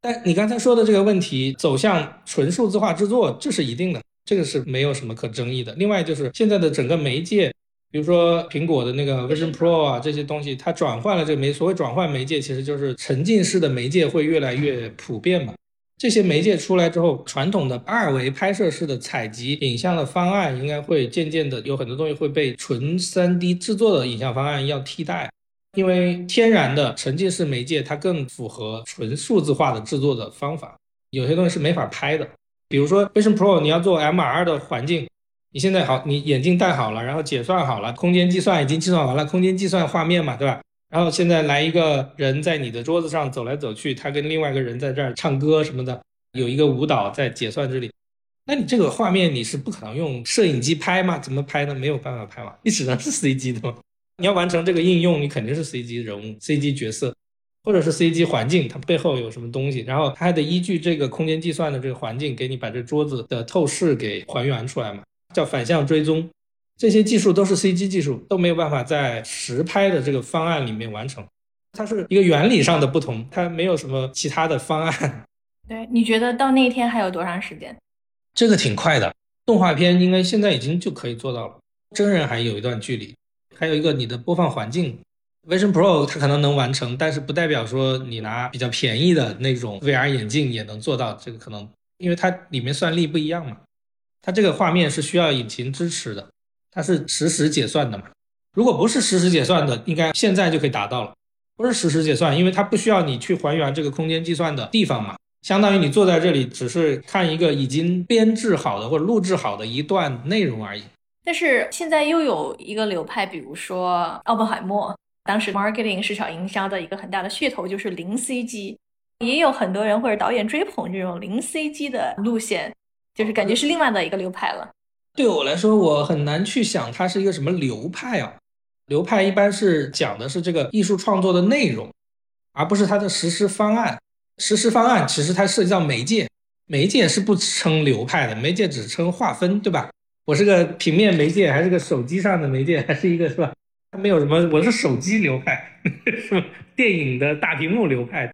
但你刚才说的这个问题，走向纯数字化制作，这是一定的，这个是没有什么可争议的。另外，就是现在的整个媒介。比如说苹果的那个 Vision Pro 啊，这些东西它转换了这个媒，所谓转换媒介，其实就是沉浸式的媒介会越来越普遍嘛。这些媒介出来之后，传统的二维拍摄式的采集影像的方案，应该会渐渐的有很多东西会被纯 3D 制作的影像方案要替代，因为天然的沉浸式媒介它更符合纯数字化的制作的方法，有些东西是没法拍的。比如说 Vision Pro，你要做 MR 的环境。你现在好，你眼镜戴好了，然后解算好了，空间计算已经计算完了，空间计算画面嘛，对吧？然后现在来一个人在你的桌子上走来走去，他跟另外一个人在这儿唱歌什么的，有一个舞蹈在解算这里，那你这个画面你是不可能用摄影机拍吗？怎么拍呢？没有办法拍嘛，你只能是 CG 的嘛。你要完成这个应用，你肯定是 CG 人物、CG 角色，或者是 CG 环境，它背后有什么东西，然后它还得依据这个空间计算的这个环境，给你把这桌子的透视给还原出来嘛。叫反向追踪，这些技术都是 CG 技术，都没有办法在实拍的这个方案里面完成。它是一个原理上的不同，它没有什么其他的方案。对，你觉得到那一天还有多长时间？这个挺快的，动画片应该现在已经就可以做到了，真人还有一段距离。还有一个你的播放环境，Vision Pro 它可能能完成，但是不代表说你拿比较便宜的那种 VR 眼镜也能做到。这个可能因为它里面算力不一样嘛。它这个画面是需要引擎支持的，它是实时解算的嘛？如果不是实时解算的，应该现在就可以达到了。不是实时解算，因为它不需要你去还原这个空间计算的地方嘛，相当于你坐在这里只是看一个已经编制好的或者录制好的一段内容而已。但是现在又有一个流派，比如说奥本海默，当时 marketing 市场营销的一个很大的噱头就是零 CG，也有很多人或者导演追捧这种零 CG 的路线。就是感觉是另外的一个流派了。对我来说，我很难去想它是一个什么流派啊。流派一般是讲的是这个艺术创作的内容，而不是它的实施方案。实施方案其实它涉及到媒介，媒介是不称流派的，媒介只称划分，对吧？我是个平面媒介，还是个手机上的媒介，还是一个是吧？它没有什么，我是手机流派，是吧？电影的大屏幕流派。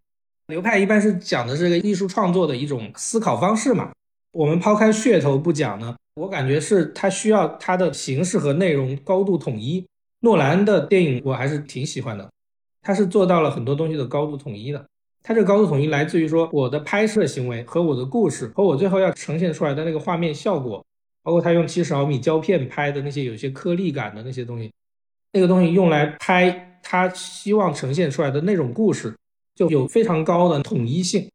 流派一般是讲的是个艺术创作的一种思考方式嘛。我们抛开噱头不讲呢，我感觉是它需要它的形式和内容高度统一。诺兰的电影我还是挺喜欢的，他是做到了很多东西的高度统一的。他这个高度统一来自于说我的拍摄行为和我的故事和我最后要呈现出来的那个画面效果，包括他用七十毫米胶片拍的那些有些颗粒感的那些东西，那个东西用来拍他希望呈现出来的那种故事，就有非常高的统一性。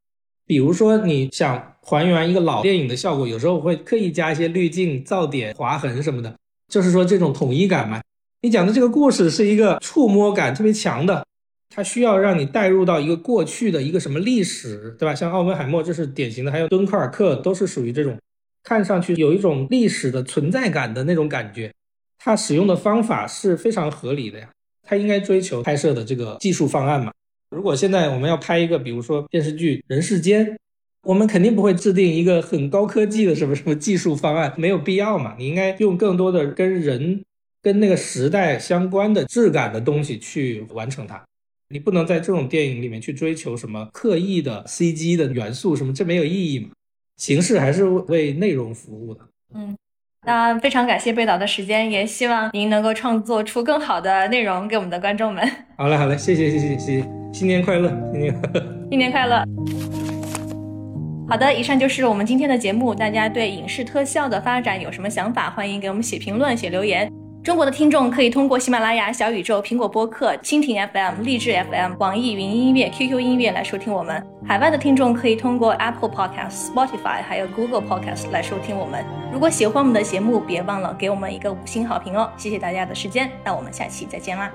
比如说，你想还原一个老电影的效果，有时候会刻意加一些滤镜、噪点、划痕什么的，就是说这种统一感嘛。你讲的这个故事是一个触摸感特别强的，它需要让你带入到一个过去的一个什么历史，对吧？像奥本海默这是典型的，还有敦刻尔克都是属于这种，看上去有一种历史的存在感的那种感觉。它使用的方法是非常合理的呀，它应该追求拍摄的这个技术方案嘛。如果现在我们要拍一个，比如说电视剧《人世间》，我们肯定不会制定一个很高科技的什么什么技术方案，没有必要嘛。你应该用更多的跟人、跟那个时代相关的质感的东西去完成它。你不能在这种电影里面去追求什么刻意的 CG 的元素什么，这没有意义嘛。形式还是为内容服务的。嗯，那非常感谢贝导的时间，也希望您能够创作出更好的内容给我们的观众们。好嘞，好嘞，谢谢，谢谢，谢谢，新年快乐，新年快乐，新年快乐。好的，以上就是我们今天的节目。大家对影视特效的发展有什么想法？欢迎给我们写评论、写留言。中国的听众可以通过喜马拉雅、小宇宙、苹果播客、蜻蜓 FM、荔枝 FM、网易云音乐、QQ 音乐来收听我们。海外的听众可以通过 Apple Podcast、Spotify 还有 Google Podcast 来收听我们。如果喜欢我们的节目，别忘了给我们一个五星好评哦！谢谢大家的时间，那我们下期再见啦。